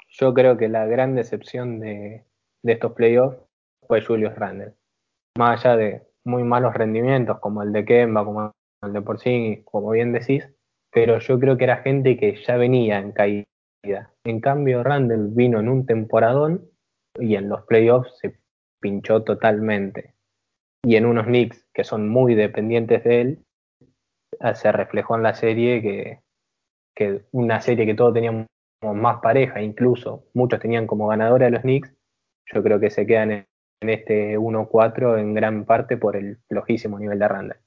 Yo creo que la gran decepción de, de estos playoffs fue Julius Randle. Más allá de muy malos rendimientos como el de Kemba, como el de Porzingis, como bien decís, pero yo creo que era gente que ya venía en caída en cambio, Randall vino en un temporadón y en los playoffs se pinchó totalmente. Y en unos Knicks que son muy dependientes de él, ah, se reflejó en la serie que, que una serie que todos teníamos más pareja, incluso muchos tenían como ganadora a los Knicks, yo creo que se quedan en, en este 1-4 en gran parte por el flojísimo nivel de Randall.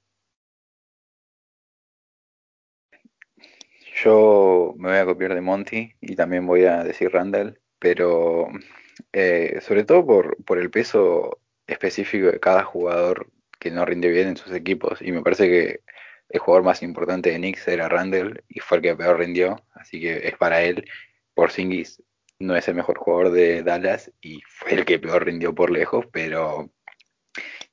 Yo me voy a copiar de Monty y también voy a decir Randall, pero eh, sobre todo por, el peso específico de cada jugador que no rinde bien en sus equipos. Y me parece que el jugador más importante de Knicks era Randall y fue el que peor rindió, así que es para él. Porzingis no es el mejor jugador de Dallas y fue el que peor rindió por lejos, pero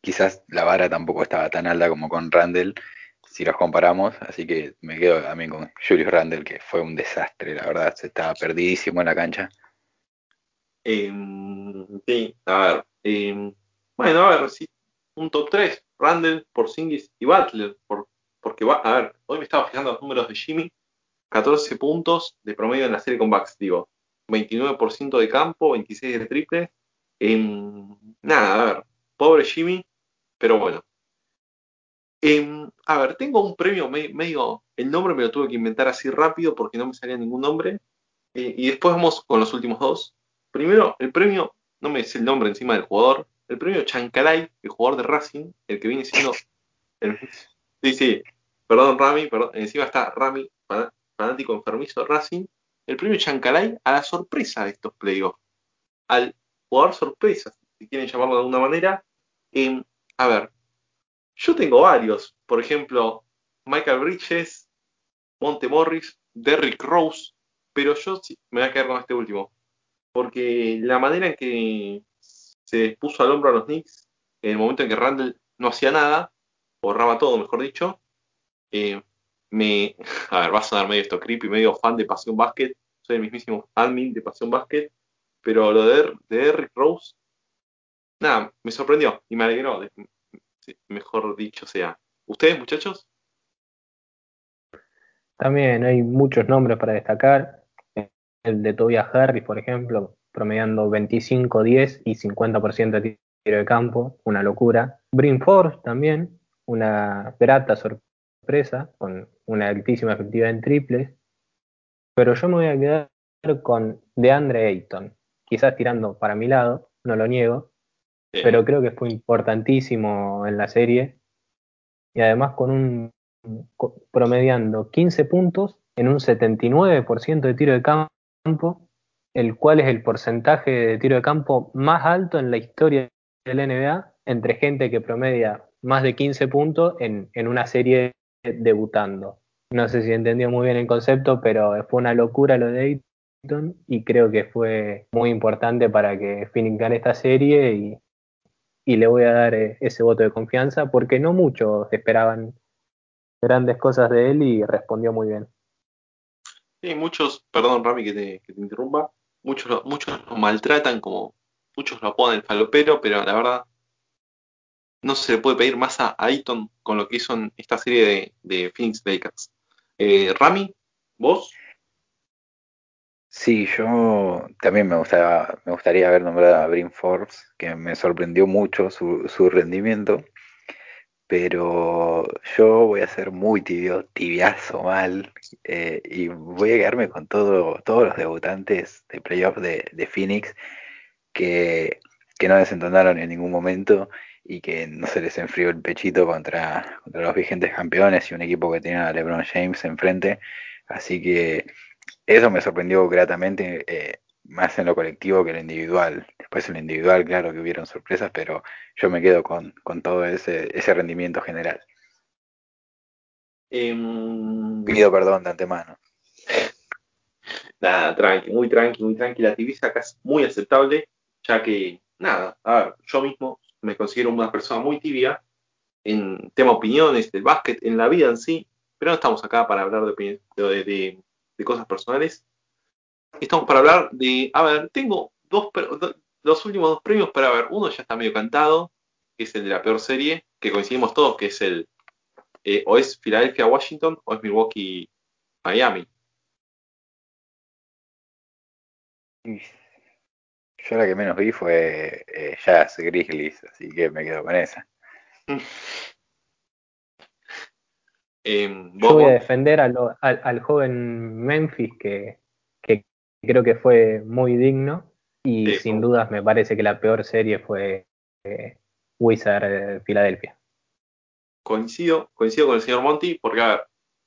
quizás la vara tampoco estaba tan alta como con Randall si los comparamos, así que me quedo también con Julius Randle, que fue un desastre, la verdad, se estaba perdidísimo en la cancha. Em, sí, a ver, em, bueno, a ver, sí, un top 3, Randle, Porzingis y Butler, por, porque, va, a ver, hoy me estaba fijando los números de Jimmy, 14 puntos de promedio en la serie con Bucks, digo, 29% de campo, 26 de triple, em, nada, a ver, pobre Jimmy, pero bueno, Em, a ver, tengo un premio medio, el nombre me lo tuve que inventar así rápido porque no me salía ningún nombre. Eh, y después vamos con los últimos dos. Primero, el premio, no me dice el nombre encima del jugador, el premio Chancalay, el jugador de Racing, el que viene siendo... sí, sí, perdón Rami, perdón, encima está Rami, fanático enfermizo Racing. El premio Chancalay a la sorpresa de estos playoffs. Al jugador sorpresa, si quieren llamarlo de alguna manera. Em, a ver, yo tengo varios, por ejemplo, Michael Bridges, Monte Morris, Derrick Rose, pero yo me voy a quedar con este último, porque la manera en que se puso al hombro a los Knicks, en el momento en que Randall no hacía nada, borraba todo, mejor dicho, eh, me, a ver, va a sonar medio esto creepy, medio fan de Pasión Basket, soy el mismísimo admin de Pasión Basket, pero lo de, de Derrick Rose, nada, me sorprendió y me alegró, mejor dicho sea. ¿Ustedes, muchachos? También hay muchos nombres para destacar. El de Tobias Harris, por ejemplo, promediando 25, 10 y 50% de tiro de campo, una locura. Brin Force también, una grata sorpresa, con una altísima efectividad en triples. Pero yo me voy a quedar con DeAndre Ayton, quizás tirando para mi lado, no lo niego, pero creo que fue importantísimo en la serie y además con un promediando 15 puntos en un 79% de tiro de campo, el cual es el porcentaje de tiro de campo más alto en la historia del NBA entre gente que promedia más de 15 puntos en, en una serie debutando. No sé si entendió muy bien el concepto, pero fue una locura lo de Ayton y creo que fue muy importante para que Phoenix esta serie y, y le voy a dar eh, ese voto de confianza porque no muchos esperaban grandes cosas de él y respondió muy bien. Sí, muchos, perdón Rami que te, interrumpa, muchos muchos lo maltratan como, muchos lo ponen falopero, pero la verdad no se le puede pedir más a Ayton con lo que hizo en esta serie de, de Phoenix Lakers. Eh, Rami, ¿vos? Sí, yo también me, gustaría, me gustaría haber nombrado a Brin Forbes, que me sorprendió mucho su, su rendimiento, pero yo voy a ser muy tibio, tibiazo mal, eh, y voy a quedarme con todo, todos los debutantes de playoff de, de Phoenix que, que no desentonaron en ningún momento y que no se les enfrió el pechito contra, contra los vigentes campeones y un equipo que tenía a LeBron James enfrente. Así que eso me sorprendió gratamente, eh, más en lo colectivo que en lo individual. Después en lo individual, claro que hubieron sorpresas, pero yo me quedo con, con todo ese, ese rendimiento general. Em, Pido perdón de antemano. Nada, tranqui, muy tranqui, muy tranqui. La TV acá es muy aceptable, ya que, nada, a ver, yo mismo me considero una persona muy tibia en tema opiniones del básquet, en la vida en sí, pero no estamos acá para hablar de, de, de- de cosas personales. Estamos para hablar de, a ver, tengo dos, do- los últimos dos premios para ver. Uno ya está medio cantado, que es el de la peor serie, que coincidimos todos, que es el, eh, o es Filadelfia-Washington o es Milwaukee-Miami. Y Yo la que menos vi fue eh, Jazz Grizzlies, así que me quedo con esa. Em, Yo voy a defender a lo- al, al joven Memphis que, que creo que fue muy digno y Sí, sin dudas me parece que la peor serie fue eh, Wizard eh, Filadelfia. coincido, coincido con el señor Monty, porque, a ver,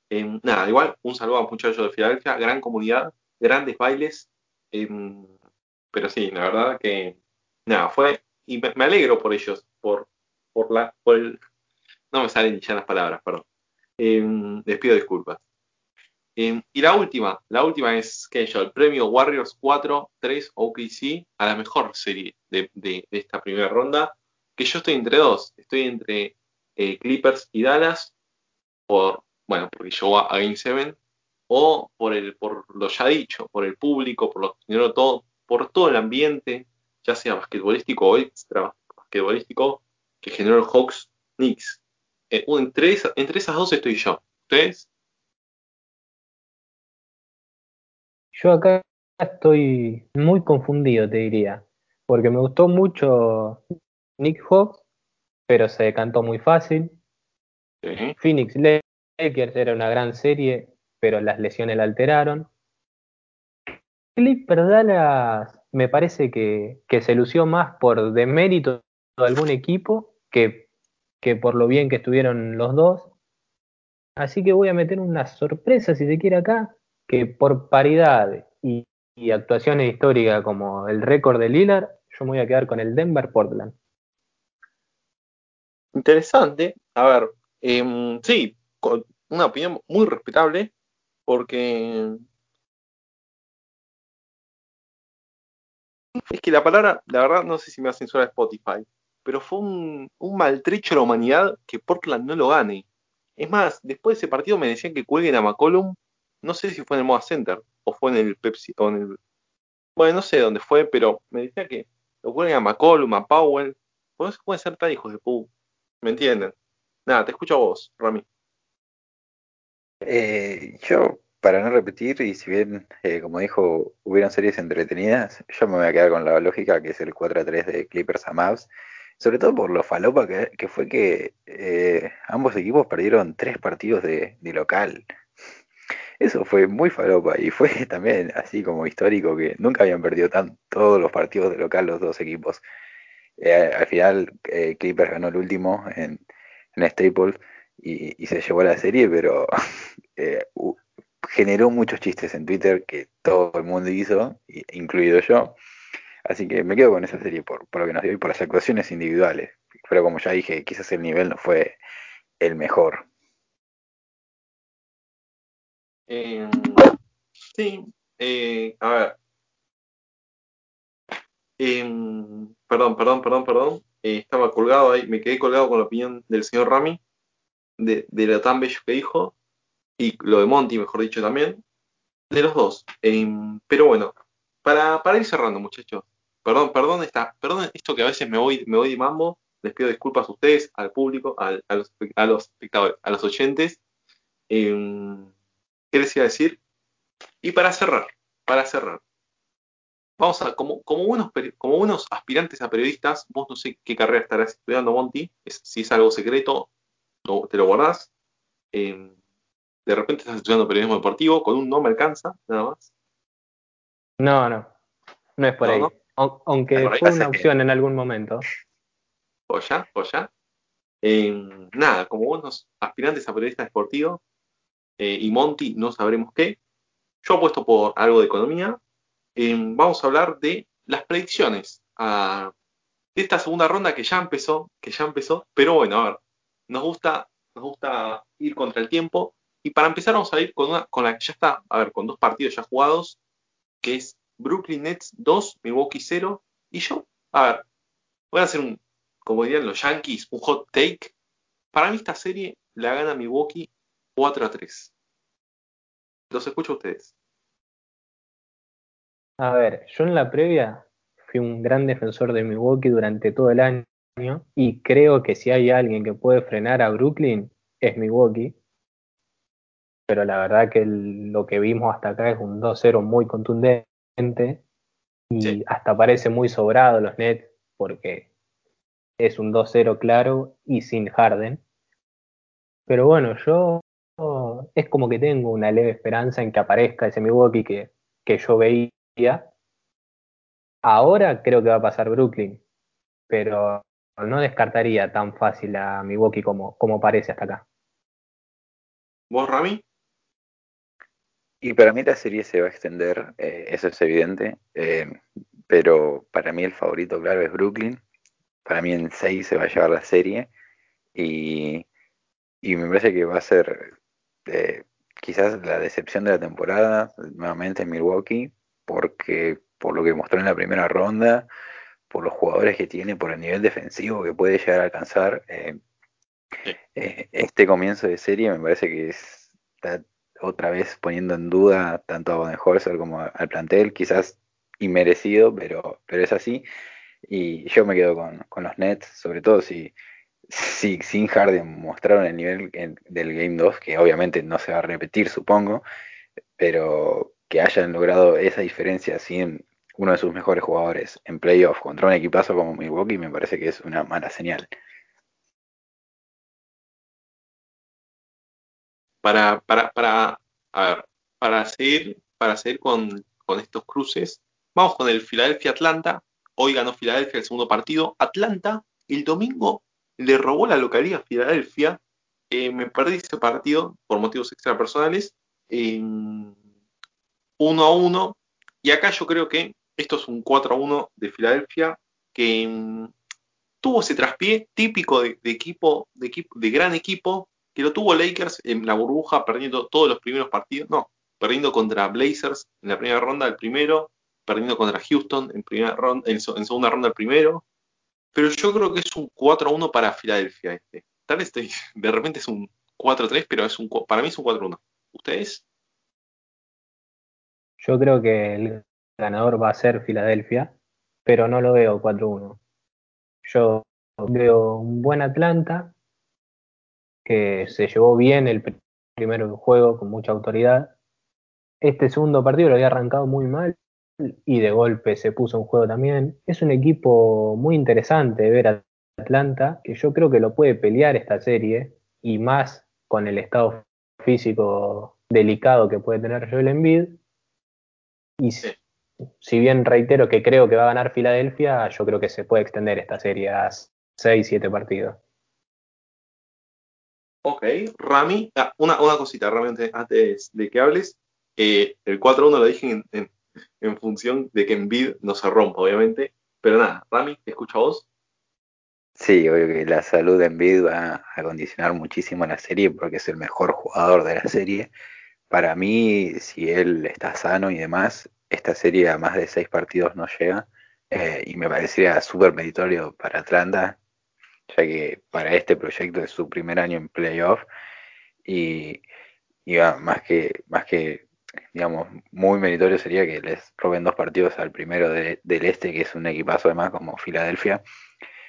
em, nada, igual, un saludo a los muchachos de Filadelfia, gran comunidad, grandes bailes, em, pero sí, la verdad que, nada, fue, y me, me alegro por ellos, por, por la, por el, no me salen ya las palabras, perdón, les pido disculpas. Em, y la última, la última es que yo, el premio Warriors 4-3 OKC a la mejor serie de, esta primera ronda, que yo estoy entre dos, estoy entre eh, Clippers y Dallas, por, bueno, porque llegó a, Game 7, o por el, por lo ya dicho, por el público, por lo generó todo, por todo el ambiente, ya sea basquetbolístico o extra basquetbolístico, que generó el Hawks Knicks. Eh, entre, esa- entre esas dos estoy yo. ¿Ustedes? Yo acá estoy muy confundido, te diría, porque me gustó mucho Nick Fox, pero se decantó muy fácil. Sí. Phoenix Lakers era una gran serie, pero las lesiones la alteraron. Clippers Dallas me parece que, que se lució más por demérito de algún equipo que, que por lo bien que estuvieron los dos. Así que voy a meter una sorpresa, si se quiere acá, que por paridad y, actuaciones históricas como el récord de Lillard, yo me voy a quedar con el Denver Portland. Interesante. A ver, em, sí, una opinión muy respetable, porque es que la palabra, la verdad, no sé si me va a censurar Spotify, pero fue un, un maltrecho a la humanidad que Portland no lo gane. Es más, después de ese partido me decían que cuelguen a McCollum, no sé si fue en el Moda Center o fue en el Pepsi, o en el, bueno, no sé dónde fue, pero me decían que lo cuelguen a McCollum, a Powell, pues no se pueden ser tan hijos de pu, ¿me entienden? Nada, te escucho a vos, Rami. Eh, yo, para no repetir, y si bien, eh, como dijo, hubieron series entretenidas, yo me voy a quedar con la lógica que es el 4 a 3 de Clippers a Mavs, sobre todo por lo falopa que, fue que eh, ambos equipos perdieron tres partidos de, de local. Eso fue muy falopa y fue también así como histórico que nunca habían perdido tan, todos los partidos de local los dos equipos. Eh, al final eh, Clippers ganó el último en, en Staples y, y se llevó la serie, pero generó muchos chistes en Twitter que todo el mundo hizo, incluido yo. Así que me quedo con esa serie por, por lo que nos dio y por las actuaciones individuales. Pero como ya dije, quizás el nivel no fue el mejor. Eh, sí, eh, a ver. Em, perdón, perdón, perdón, perdón. Eh, estaba colgado ahí, me quedé colgado con la opinión del señor Rami, de, de lo tan bello que dijo, y lo de Monty, mejor dicho, también. De los dos. Em, pero bueno, para, para ir cerrando, muchachos. Perdón, perdón, esta, perdón esto que a veces me voy, me voy de mambo. Les pido disculpas a ustedes, al público, a, los, a los espectadores, a los oyentes. Em, ¿Qué les iba a decir? Y para cerrar, para cerrar, vamos a, como, como, unos, como unos aspirantes a periodistas, vos no sé qué carrera estarás estudiando, Monty, si es algo secreto, te lo guardás. Em, de repente estás estudiando periodismo deportivo, con un no me alcanza, nada más. No, no, no es por ahí. Aunque fue una opción en algún momento. O ya, o ya. Em, nada, como unos aspirantes a periodistas deportivos, eh, y Monty no sabremos qué. Yo apuesto por algo de economía. Em, vamos a hablar de las predicciones ah, de esta segunda ronda que ya empezó, que ya empezó, pero bueno, a ver, nos gusta, nos gusta ir contra el tiempo. Y para empezar vamos a ir con una, con la que ya está, a ver, con dos partidos ya jugados, que es Brooklyn Nets 2, Milwaukee 0. Y yo, a ver, voy a hacer un, como dirían los Yankees, un hot take. Para mí esta serie la gana Milwaukee 4 a 3. Los escucho a ustedes. A ver, yo en la previa fui un gran defensor de Milwaukee durante todo el año y creo que si hay alguien que puede frenar a Brooklyn es Milwaukee. Pero la verdad que lo que vimos hasta acá es un 2-0 muy contundente y hasta parece muy sobrado los Nets porque es un 2-0 claro y sin Harden. Pero bueno, yo es como que tengo una leve esperanza en que aparezca ese Milwaukee que, que yo veía. Ahora creo que va a pasar Brooklyn, pero no descartaría tan fácil a Milwaukee como, como parece hasta acá. ¿Vos, Rami? Y para mí la serie se va a extender, eh, eso es evidente, eh, pero para mí el favorito, claro, es Brooklyn. Para mí en 6 se va a llevar la serie y, y me parece que va a ser eh, quizás la decepción de la temporada, nuevamente en Milwaukee, porque por lo que mostró en la primera ronda, por los jugadores que tiene, por el nivel defensivo que puede llegar a alcanzar, este comienzo de serie me parece que está otra vez poniendo en duda tanto a Bodenholzer como al plantel, quizás inmerecido, pero, pero es así. Y yo me quedo con, los Nets, sobre todo si, si sin Harden mostraron el nivel del Game 2, que obviamente no se va a repetir, supongo, pero que hayan logrado esa diferencia sin uno de sus mejores jugadores en playoff contra un equipazo como Milwaukee, me parece que es una mala señal. Para, para, para, a ver, para seguir, para seguir con, estos cruces, vamos con el Filadelfia-Atlanta. Hoy ganó Filadelfia el segundo partido. Atlanta el domingo le robó la localidad a Filadelfia. Eh, me perdí ese partido por motivos extrapersonales. personales. 1 a 1. Y acá yo creo que esto es un 4 a 1 de Filadelfia que mm, tuvo ese traspié típico de, equipo, de, equipo, de gran equipo que lo tuvo Lakers en la burbuja perdiendo todos los primeros partidos, no, perdiendo contra Blazers en la primera ronda el primero, perdiendo contra Houston en, primera ronda, en, segunda ronda el primero, pero yo creo que es un 4-1 para Filadelfia este. Tal vez de repente es un 4-3, pero es un, para mí es un 4-1. ¿Ustedes? Yo creo que el ganador va a ser Filadelfia, pero no lo veo 4-1. Yo veo un buen Atlanta, que se llevó bien el primer juego con mucha autoridad. Este segundo partido lo había arrancado muy mal y de golpe se puso en juego también. Es un equipo muy interesante de ver a Atlanta, que yo creo que lo puede pelear esta serie y más con el estado físico delicado que puede tener Joel Embiid. Y si bien reitero que creo que va a ganar Filadelfia, yo creo que se puede extender esta serie a 6, 7 partidos. Ok, Rami, ah, una, una cosita realmente antes de que hables. Eh, el 4-1 lo dije en, función de que Envid no se rompa, obviamente. Pero nada, Rami, ¿te escucho a vos? Sí, obvio que la salud de Envid va a condicionar muchísimo la serie porque es el mejor jugador de la serie. Para mí, si él está sano y demás, esta serie a más de seis partidos no llega. Eh, y me parecería súper meritorio para Atlanta, ya que para este proyecto es su primer año en playoff. Y, más que, más que digamos, muy meritorio sería que les roben dos partidos al primero del este, que es un equipazo además como Filadelfia.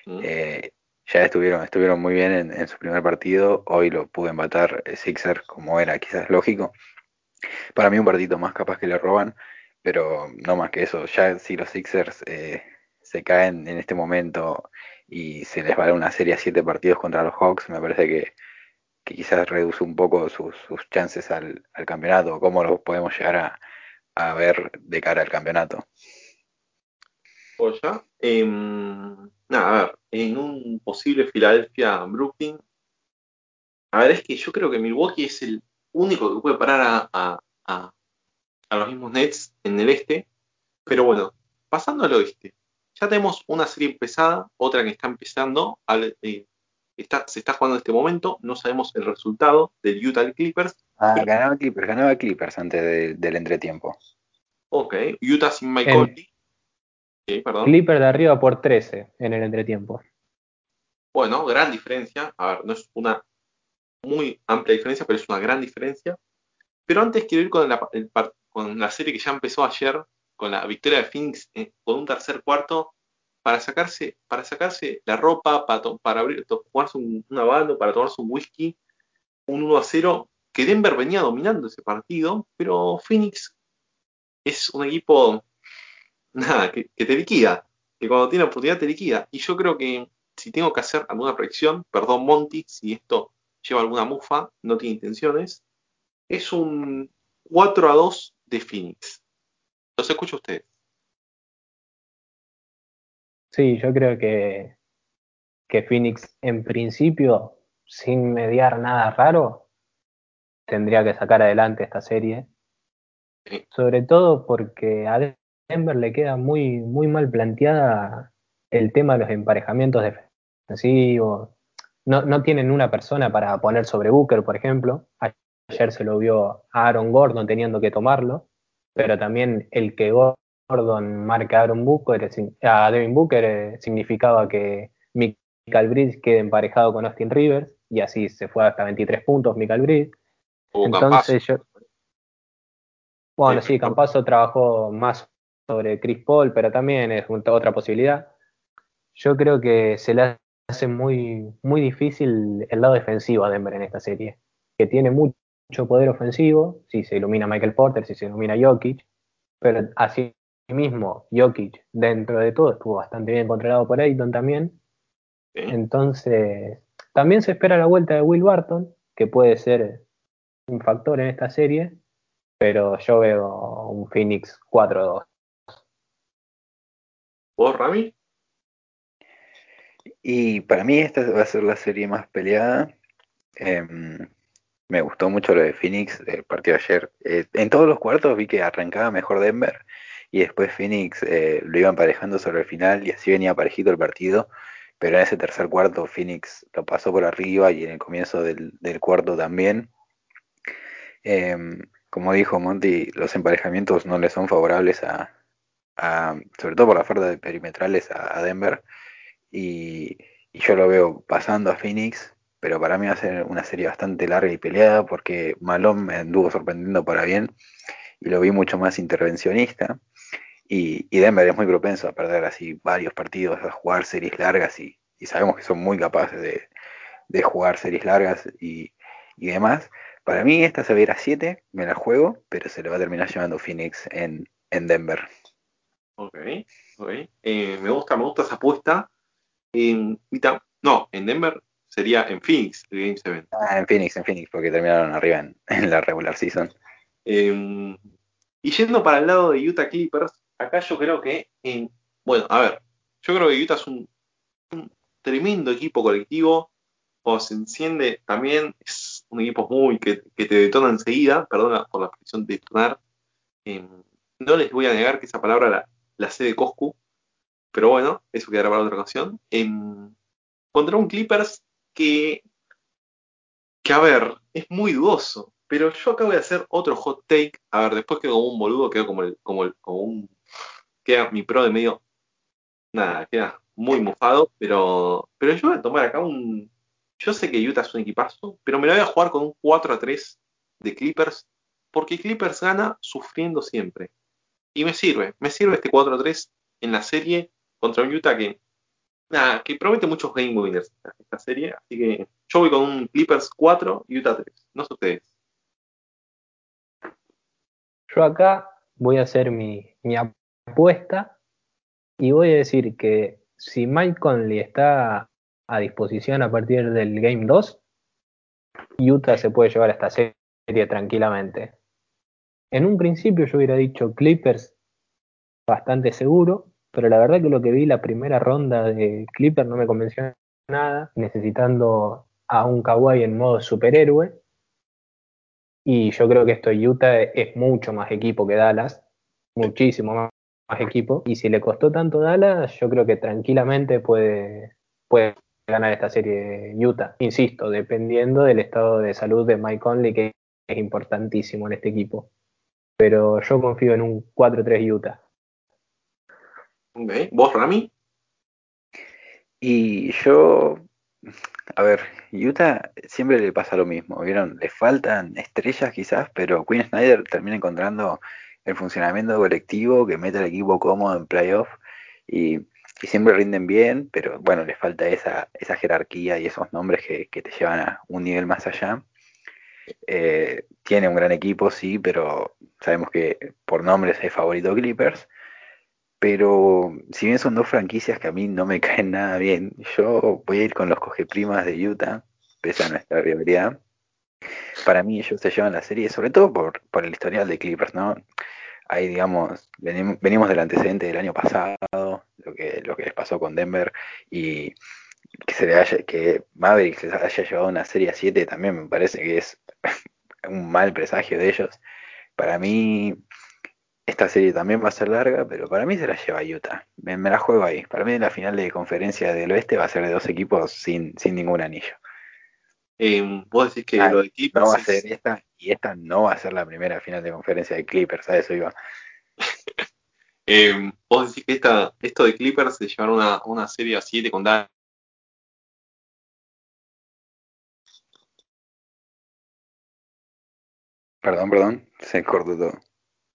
Mm. Eh, ya estuvieron, estuvieron muy bien en, su primer partido, hoy lo pudo empatar Sixer como era quizás lógico. Para mí un partido más capaz que le roban, pero no más que eso. Ya si los Sixers eh, se caen en este momento y se les va a dar una serie a siete partidos contra los Hawks, me parece que, quizás reduce un poco sus, chances al, campeonato, cómo lo podemos llegar a, ver de cara al campeonato. Pues ya, em, nada, a ver, en un posible Filadelfia-Brooklyn, a ver, es que yo creo que Milwaukee es el único que puede parar a, a los mismos Nets en el este. Pero bueno, pasando al oeste, ya tenemos una serie empezada, otra que está empezando, eh, está, se está jugando en este momento, no sabemos el resultado del Utah Clippers. Ah, ganaba Clippers, ganaba Clippers antes del entretiempo. Ok, Utah sin Mike Conley. Clippers de arriba por 13 en el entretiempo. Bueno, gran diferencia. A ver, no es una muy amplia diferencia, pero es una gran diferencia. Pero antes quiero ir con la, el, con la serie que ya empezó ayer, con la victoria de Phoenix eh, con un tercer cuarto, para sacarse, para sacarse la ropa, para, para abrir, tomarse un, una para tomarse un whisky, un 1 a 0, que Denver venía dominando ese partido, pero Phoenix es un equipo nada, que, que te liquida, que cuando tiene oportunidad te liquida. Y yo creo que si tengo que hacer alguna predicción, perdón Monty, si esto lleva alguna mufa, no tiene intenciones, es un 4 a 2 de Phoenix. ¿Los escucho a ustedes? Sí, yo creo que, que Phoenix en principio, sin mediar nada raro, tendría que sacar adelante esta serie. Sobre todo porque a Denver le queda muy, muy mal planteada el tema de los emparejamientos defensivos. No, no tienen una persona para poner sobre Booker, por ejemplo. Ayer se lo vio a Aaron Gordon teniendo que tomarlo, pero también el que Gordon marque a Aaron Booker, a Devin Booker, eh, significaba que Michael Bridge quede emparejado con Austin Rivers, y así se fue hasta 23 puntos Michael Bridge. Entonces yo. Bueno, sí, Campazo trabajó más sobre Chris Paul, pero también es otra posibilidad. Yo creo que se le hace muy, muy difícil el lado defensivo a Denver en esta serie, que tiene mucho mucho poder ofensivo, si se ilumina Michael Porter, si se ilumina Jokic, pero así mismo Jokic dentro de todo estuvo bastante bien controlado por Ayton también. Entonces, también se espera la vuelta de Will Barton, que puede ser un factor en esta serie, pero yo veo un Phoenix 4-2. ¿Vos, Rami? Y para mí esta va a ser la serie más peleada. Em, me gustó mucho lo de Phoenix, el partido de ayer. Eh, en todos los cuartos vi que arrancaba mejor Denver y después Phoenix eh, lo iba emparejando sobre el final y así venía parejito el partido. Pero en ese tercer cuarto Phoenix lo pasó por arriba y en el comienzo del, cuarto también. Em, como dijo Monty, los emparejamientos no le son favorables a, sobre todo por la falta de perimetrales a, Denver. Y, y, yo lo veo pasando a Phoenix pero para mí va a ser una serie bastante larga y peleada porque Malone me anduvo sorprendiendo para bien y lo vi mucho más intervencionista. Y, Denver es muy propenso a perder así varios partidos, a jugar series largas y, sabemos que son muy capaces de, jugar series largas y, demás. Para mí esta se va a ir a 7, me la juego, pero se le va a terminar llevando Phoenix en, Denver. Ok, ok. Eh, me gusta, me gusta esa apuesta. no, en Denver sería en Phoenix el Game 7. Ah, en Phoenix, en Phoenix, porque terminaron arriba en, la regular season. Em, y yendo para el lado de Utah Clippers, acá yo creo que, bueno, a ver, yo creo que Utah es un, tremendo equipo colectivo. cuando se enciende también es un equipo muy que, te detona enseguida, perdón por la expresión de detonar. Em, no les voy a negar que esa palabra la, la sé de Coscu, pero bueno, eso quedará para otra ocasión. En, contra un Clippers que, que, a ver, es muy dudoso. Pero yo acabo de hacer otro hot take. A ver, después quedo como un boludo, quedo como, el, como, el, como un. Queda mi pro de medio. Nada, queda muy mofado. Pero, pero yo voy a tomar acá un. Yo sé que Utah es un equipazo, pero me lo voy a jugar con un 4 a 3 de Clippers. Porque Clippers gana sufriendo siempre. Y me sirve, me sirve este 4 a 3 en la serie contra un Utah que, nada, que promete muchos game winners esta serie. Así que yo voy con un Clippers 4 y Utah 3. No sé ustedes. Yo acá voy a hacer mi, apuesta y voy a decir que si Mike Conley está a disposición a partir del Game 2, Utah se puede llevar a esta serie tranquilamente. En un principio yo hubiera dicho Clippers bastante seguro, pero la verdad que lo que vi la primera ronda de Clippers no me convenció nada, necesitando a un Kawhi en modo superhéroe. Y yo creo que esto Utah es mucho más equipo que Dallas, muchísimo más, equipo. Y si le costó tanto Dallas, yo creo que tranquilamente puede, puede ganar esta serie Utah. Insisto, dependiendo del estado de salud de Mike Conley, que es importantísimo en este equipo. Pero yo confío en un 4-3 Utah. ¿Vos, Rami? Y yo, a ver, Utah siempre le pasa lo mismo, ¿vieron? Le faltan estrellas quizás, pero Quinn Snyder termina encontrando el funcionamiento colectivo que mete al equipo cómodo en playoff y, siempre rinden bien, pero bueno, le falta esa, esa jerarquía y esos nombres que, te llevan a un nivel más allá. Eh, tiene un gran equipo, sí, pero sabemos que por nombres es favorito Clippers. Pero si bien son dos franquicias que a mí no me caen nada bien, yo voy a ir con los cogeprimas de Utah, pese a nuestra rivalidad. Para mí ellos se llevan la serie, sobre todo por, por el historial de Clippers, ¿no? Ahí, digamos, venimos, del antecedente del año pasado, lo que, lo que les pasó con Denver, y que se le haya, que Mavericks les haya llevado una serie a 7 también me parece que es un mal presagio de ellos. Para mí, esta serie también va a ser larga, pero para mí se la lleva Utah. Me, la juego ahí. Para mí la final de conferencia del oeste va a ser de dos equipos sin, sin ningún anillo. Eh, Vos decís que ah, lo de Clippers. No va a ser esta, y esta no va a ser la primera final de conferencia de Clippers, a eso iba. eh, vos decís que esta, esto de Clippers se llevaron una, una serie a 7 con Dallas. Perdón, perdón, se cortó todo.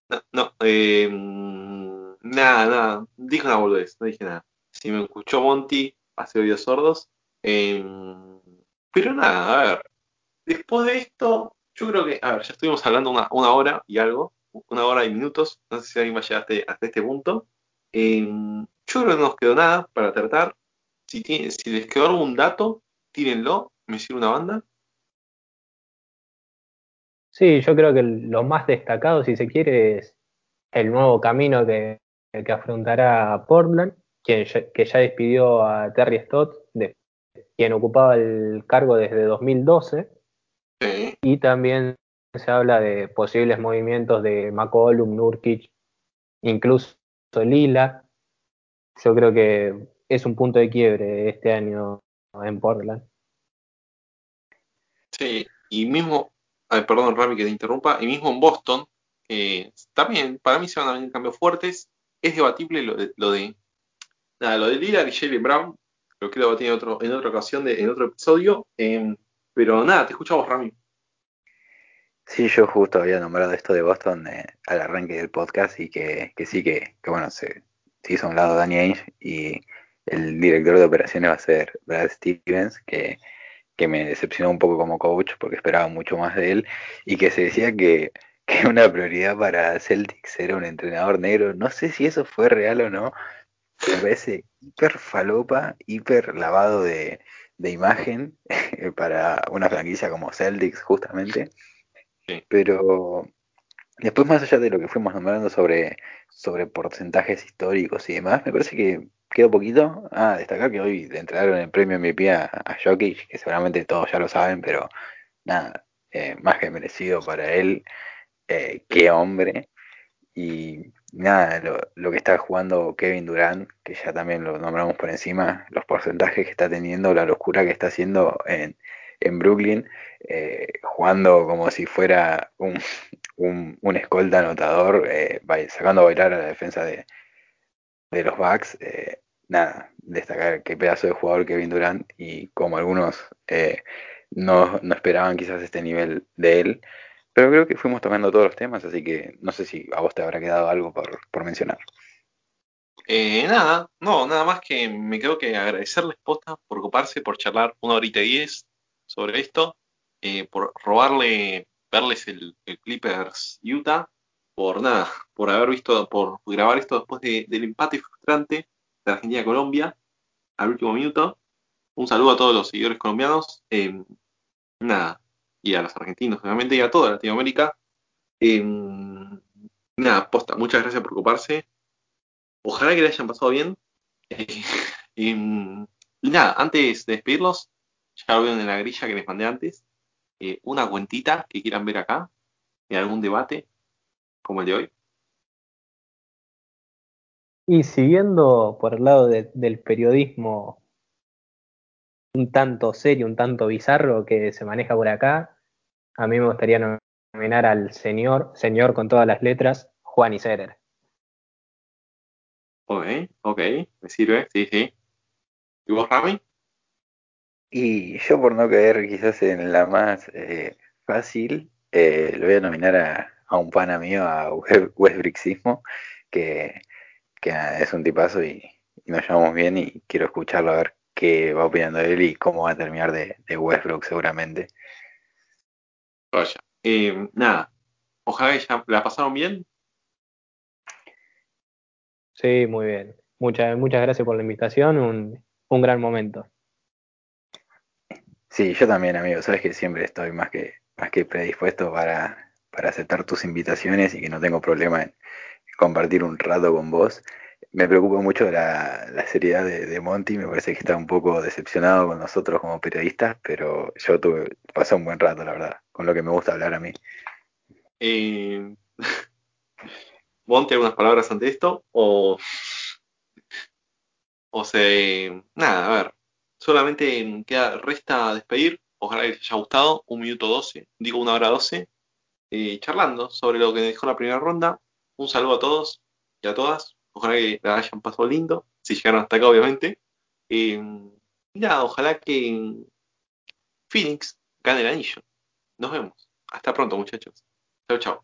No, no eh, nada, nada, dije una boludez, no dije nada. Si me escuchó Monty, hace oídos sordos. Eh, pero nada, a ver, después de esto, yo creo que, a ver, ya estuvimos hablando una, una hora y algo, una hora y minutos, no sé si alguien va a llegar hasta, este punto. Eh, yo creo que no nos quedó nada para tratar. Si, tiene, si les quedó algún dato, tírenlo, me sirve una banda. Sí, yo creo que lo más destacado, si se quiere, es el nuevo camino que, que afrontará Portland, quien que ya despidió a Terry Stott, de, quien ocupaba el cargo desde 2012. Y también se habla de posibles movimientos de McCollum, Nurkic, incluso Lila. Yo creo que es un punto de quiebre este año en Portland. Sí, y mismo perdón, Rami, que te interrumpa, y mismo en Boston, también para mí se van a venir cambios fuertes. Es debatible lo de, lo de nada, lo de Lillard y Jalen Brown, lo quiero debatir en, otro, en otra ocasión, de, en otro episodio. Em, pero nada, te escuchamos, Rami. Sí, yo justo había nombrado esto de Boston eh, al arranque del podcast y que, que sí, que, bueno, se, se, hizo a un lado Danny Ainge y el director de operaciones va a ser Brad Stevens, que que me decepcionó un poco como coach porque esperaba mucho más de él y que se decía que, que una prioridad para Celtics era un entrenador negro. No sé si eso fue real o no, me parece hiper falopa, hiper lavado de, de imagen para una franquicia como Celtics justamente. Pero después más allá de lo que fuimos nombrando sobre, sobre porcentajes históricos y demás, me parece que quedó poquito. Ah, destacar que hoy entregaron el premio MVP a, a Jokic, que seguramente todos ya lo saben, pero nada, eh, más que merecido para él. Eh, qué hombre. Y nada, lo, que está jugando Kevin Durant, que ya también lo nombramos por encima, los porcentajes que está teniendo, la locura que está haciendo en, en Brooklyn, eh, jugando como si fuera un, un, un escolta anotador, eh, sacando a bailar a la defensa de, de los Bucks. Eh, nada, destacar qué pedazo de jugador Kevin Durant y como algunos no, no esperaban quizás este nivel de él. Pero creo que fuimos tomando todos los temas, así que no sé si a vos te habrá quedado algo por, por mencionar. Eh, nada, no, nada más que me quedo que agradecerles posta por ocuparse, por charlar una horita y diez sobre esto, eh, por robarle, verles el, Clippers Utah, por nada, por haber visto, por grabar esto después de, del empate frustrante de Argentina-Colombia al último minuto. Un saludo a todos los seguidores colombianos. Eh, nada, y a los argentinos, obviamente, y a toda Latinoamérica. Eh, nada, posta, muchas gracias por ocuparse. Ojalá que le hayan pasado bien. Eh, y nada, antes de despedirlos, ya lo veo en la grilla que les mandé antes, eh, una cuentita que quieran ver acá, en algún debate, como el de hoy. Y siguiendo por el lado de, del periodismo un tanto serio, un tanto bizarro que se maneja por acá, a mí me gustaría nominar al señor, señor con todas las letras, Juan Iserer. Ok, ok, me sirve, sí, sí. ¿Y vos, Rami? Y yo por no caer quizás en la más eh, fácil, eh, lo voy a nominar a, a, un pana mío, a Westbricksismo, que, que es un tipazo y, y, nos llevamos bien y quiero escucharlo a ver qué va opinando él y cómo va a terminar de, de Westbrook seguramente. Vaya, eh, nada, ojalá que ya la pasaron bien. Sí, muy bien. Muchas, muchas gracias por la invitación, un, un gran momento. Sí, yo también, amigo. Sabes que siempre estoy más que, más que predispuesto para, para aceptar tus invitaciones y que no tengo problema en compartir un rato con vos. Me preocupa mucho la, la seriedad de, Monty, me parece que está un poco decepcionado con nosotros como periodistas, pero yo tuve, pasé un buen rato, la verdad, con lo que me gusta hablar a mí. Eh, Monty, ¿algunas palabras ante esto? O, o se... Nada, a ver, solamente queda, resta despedir. Ojalá que les haya gustado. Un minuto doce, digo una hora doce, eh, charlando sobre lo que dejó la primera ronda. Un saludo a todos y a todas. Ojalá que la hayan pasado lindo, si llegaron hasta acá, obviamente. Eh, y nada, ojalá que Phoenix gane el anillo. Nos vemos. Hasta pronto, muchachos. Chao, chao.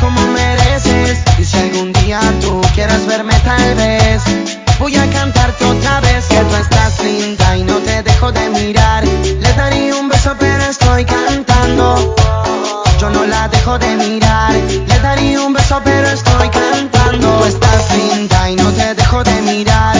Como mereces, y si algún día tú quieres verme, tal vez voy a cantarte otra vez que tú estás linda y no te dejo de mirar. Le daría un beso, pero estoy cantando. Yo no la dejo de mirar. Le daría un beso, dejó de mirar.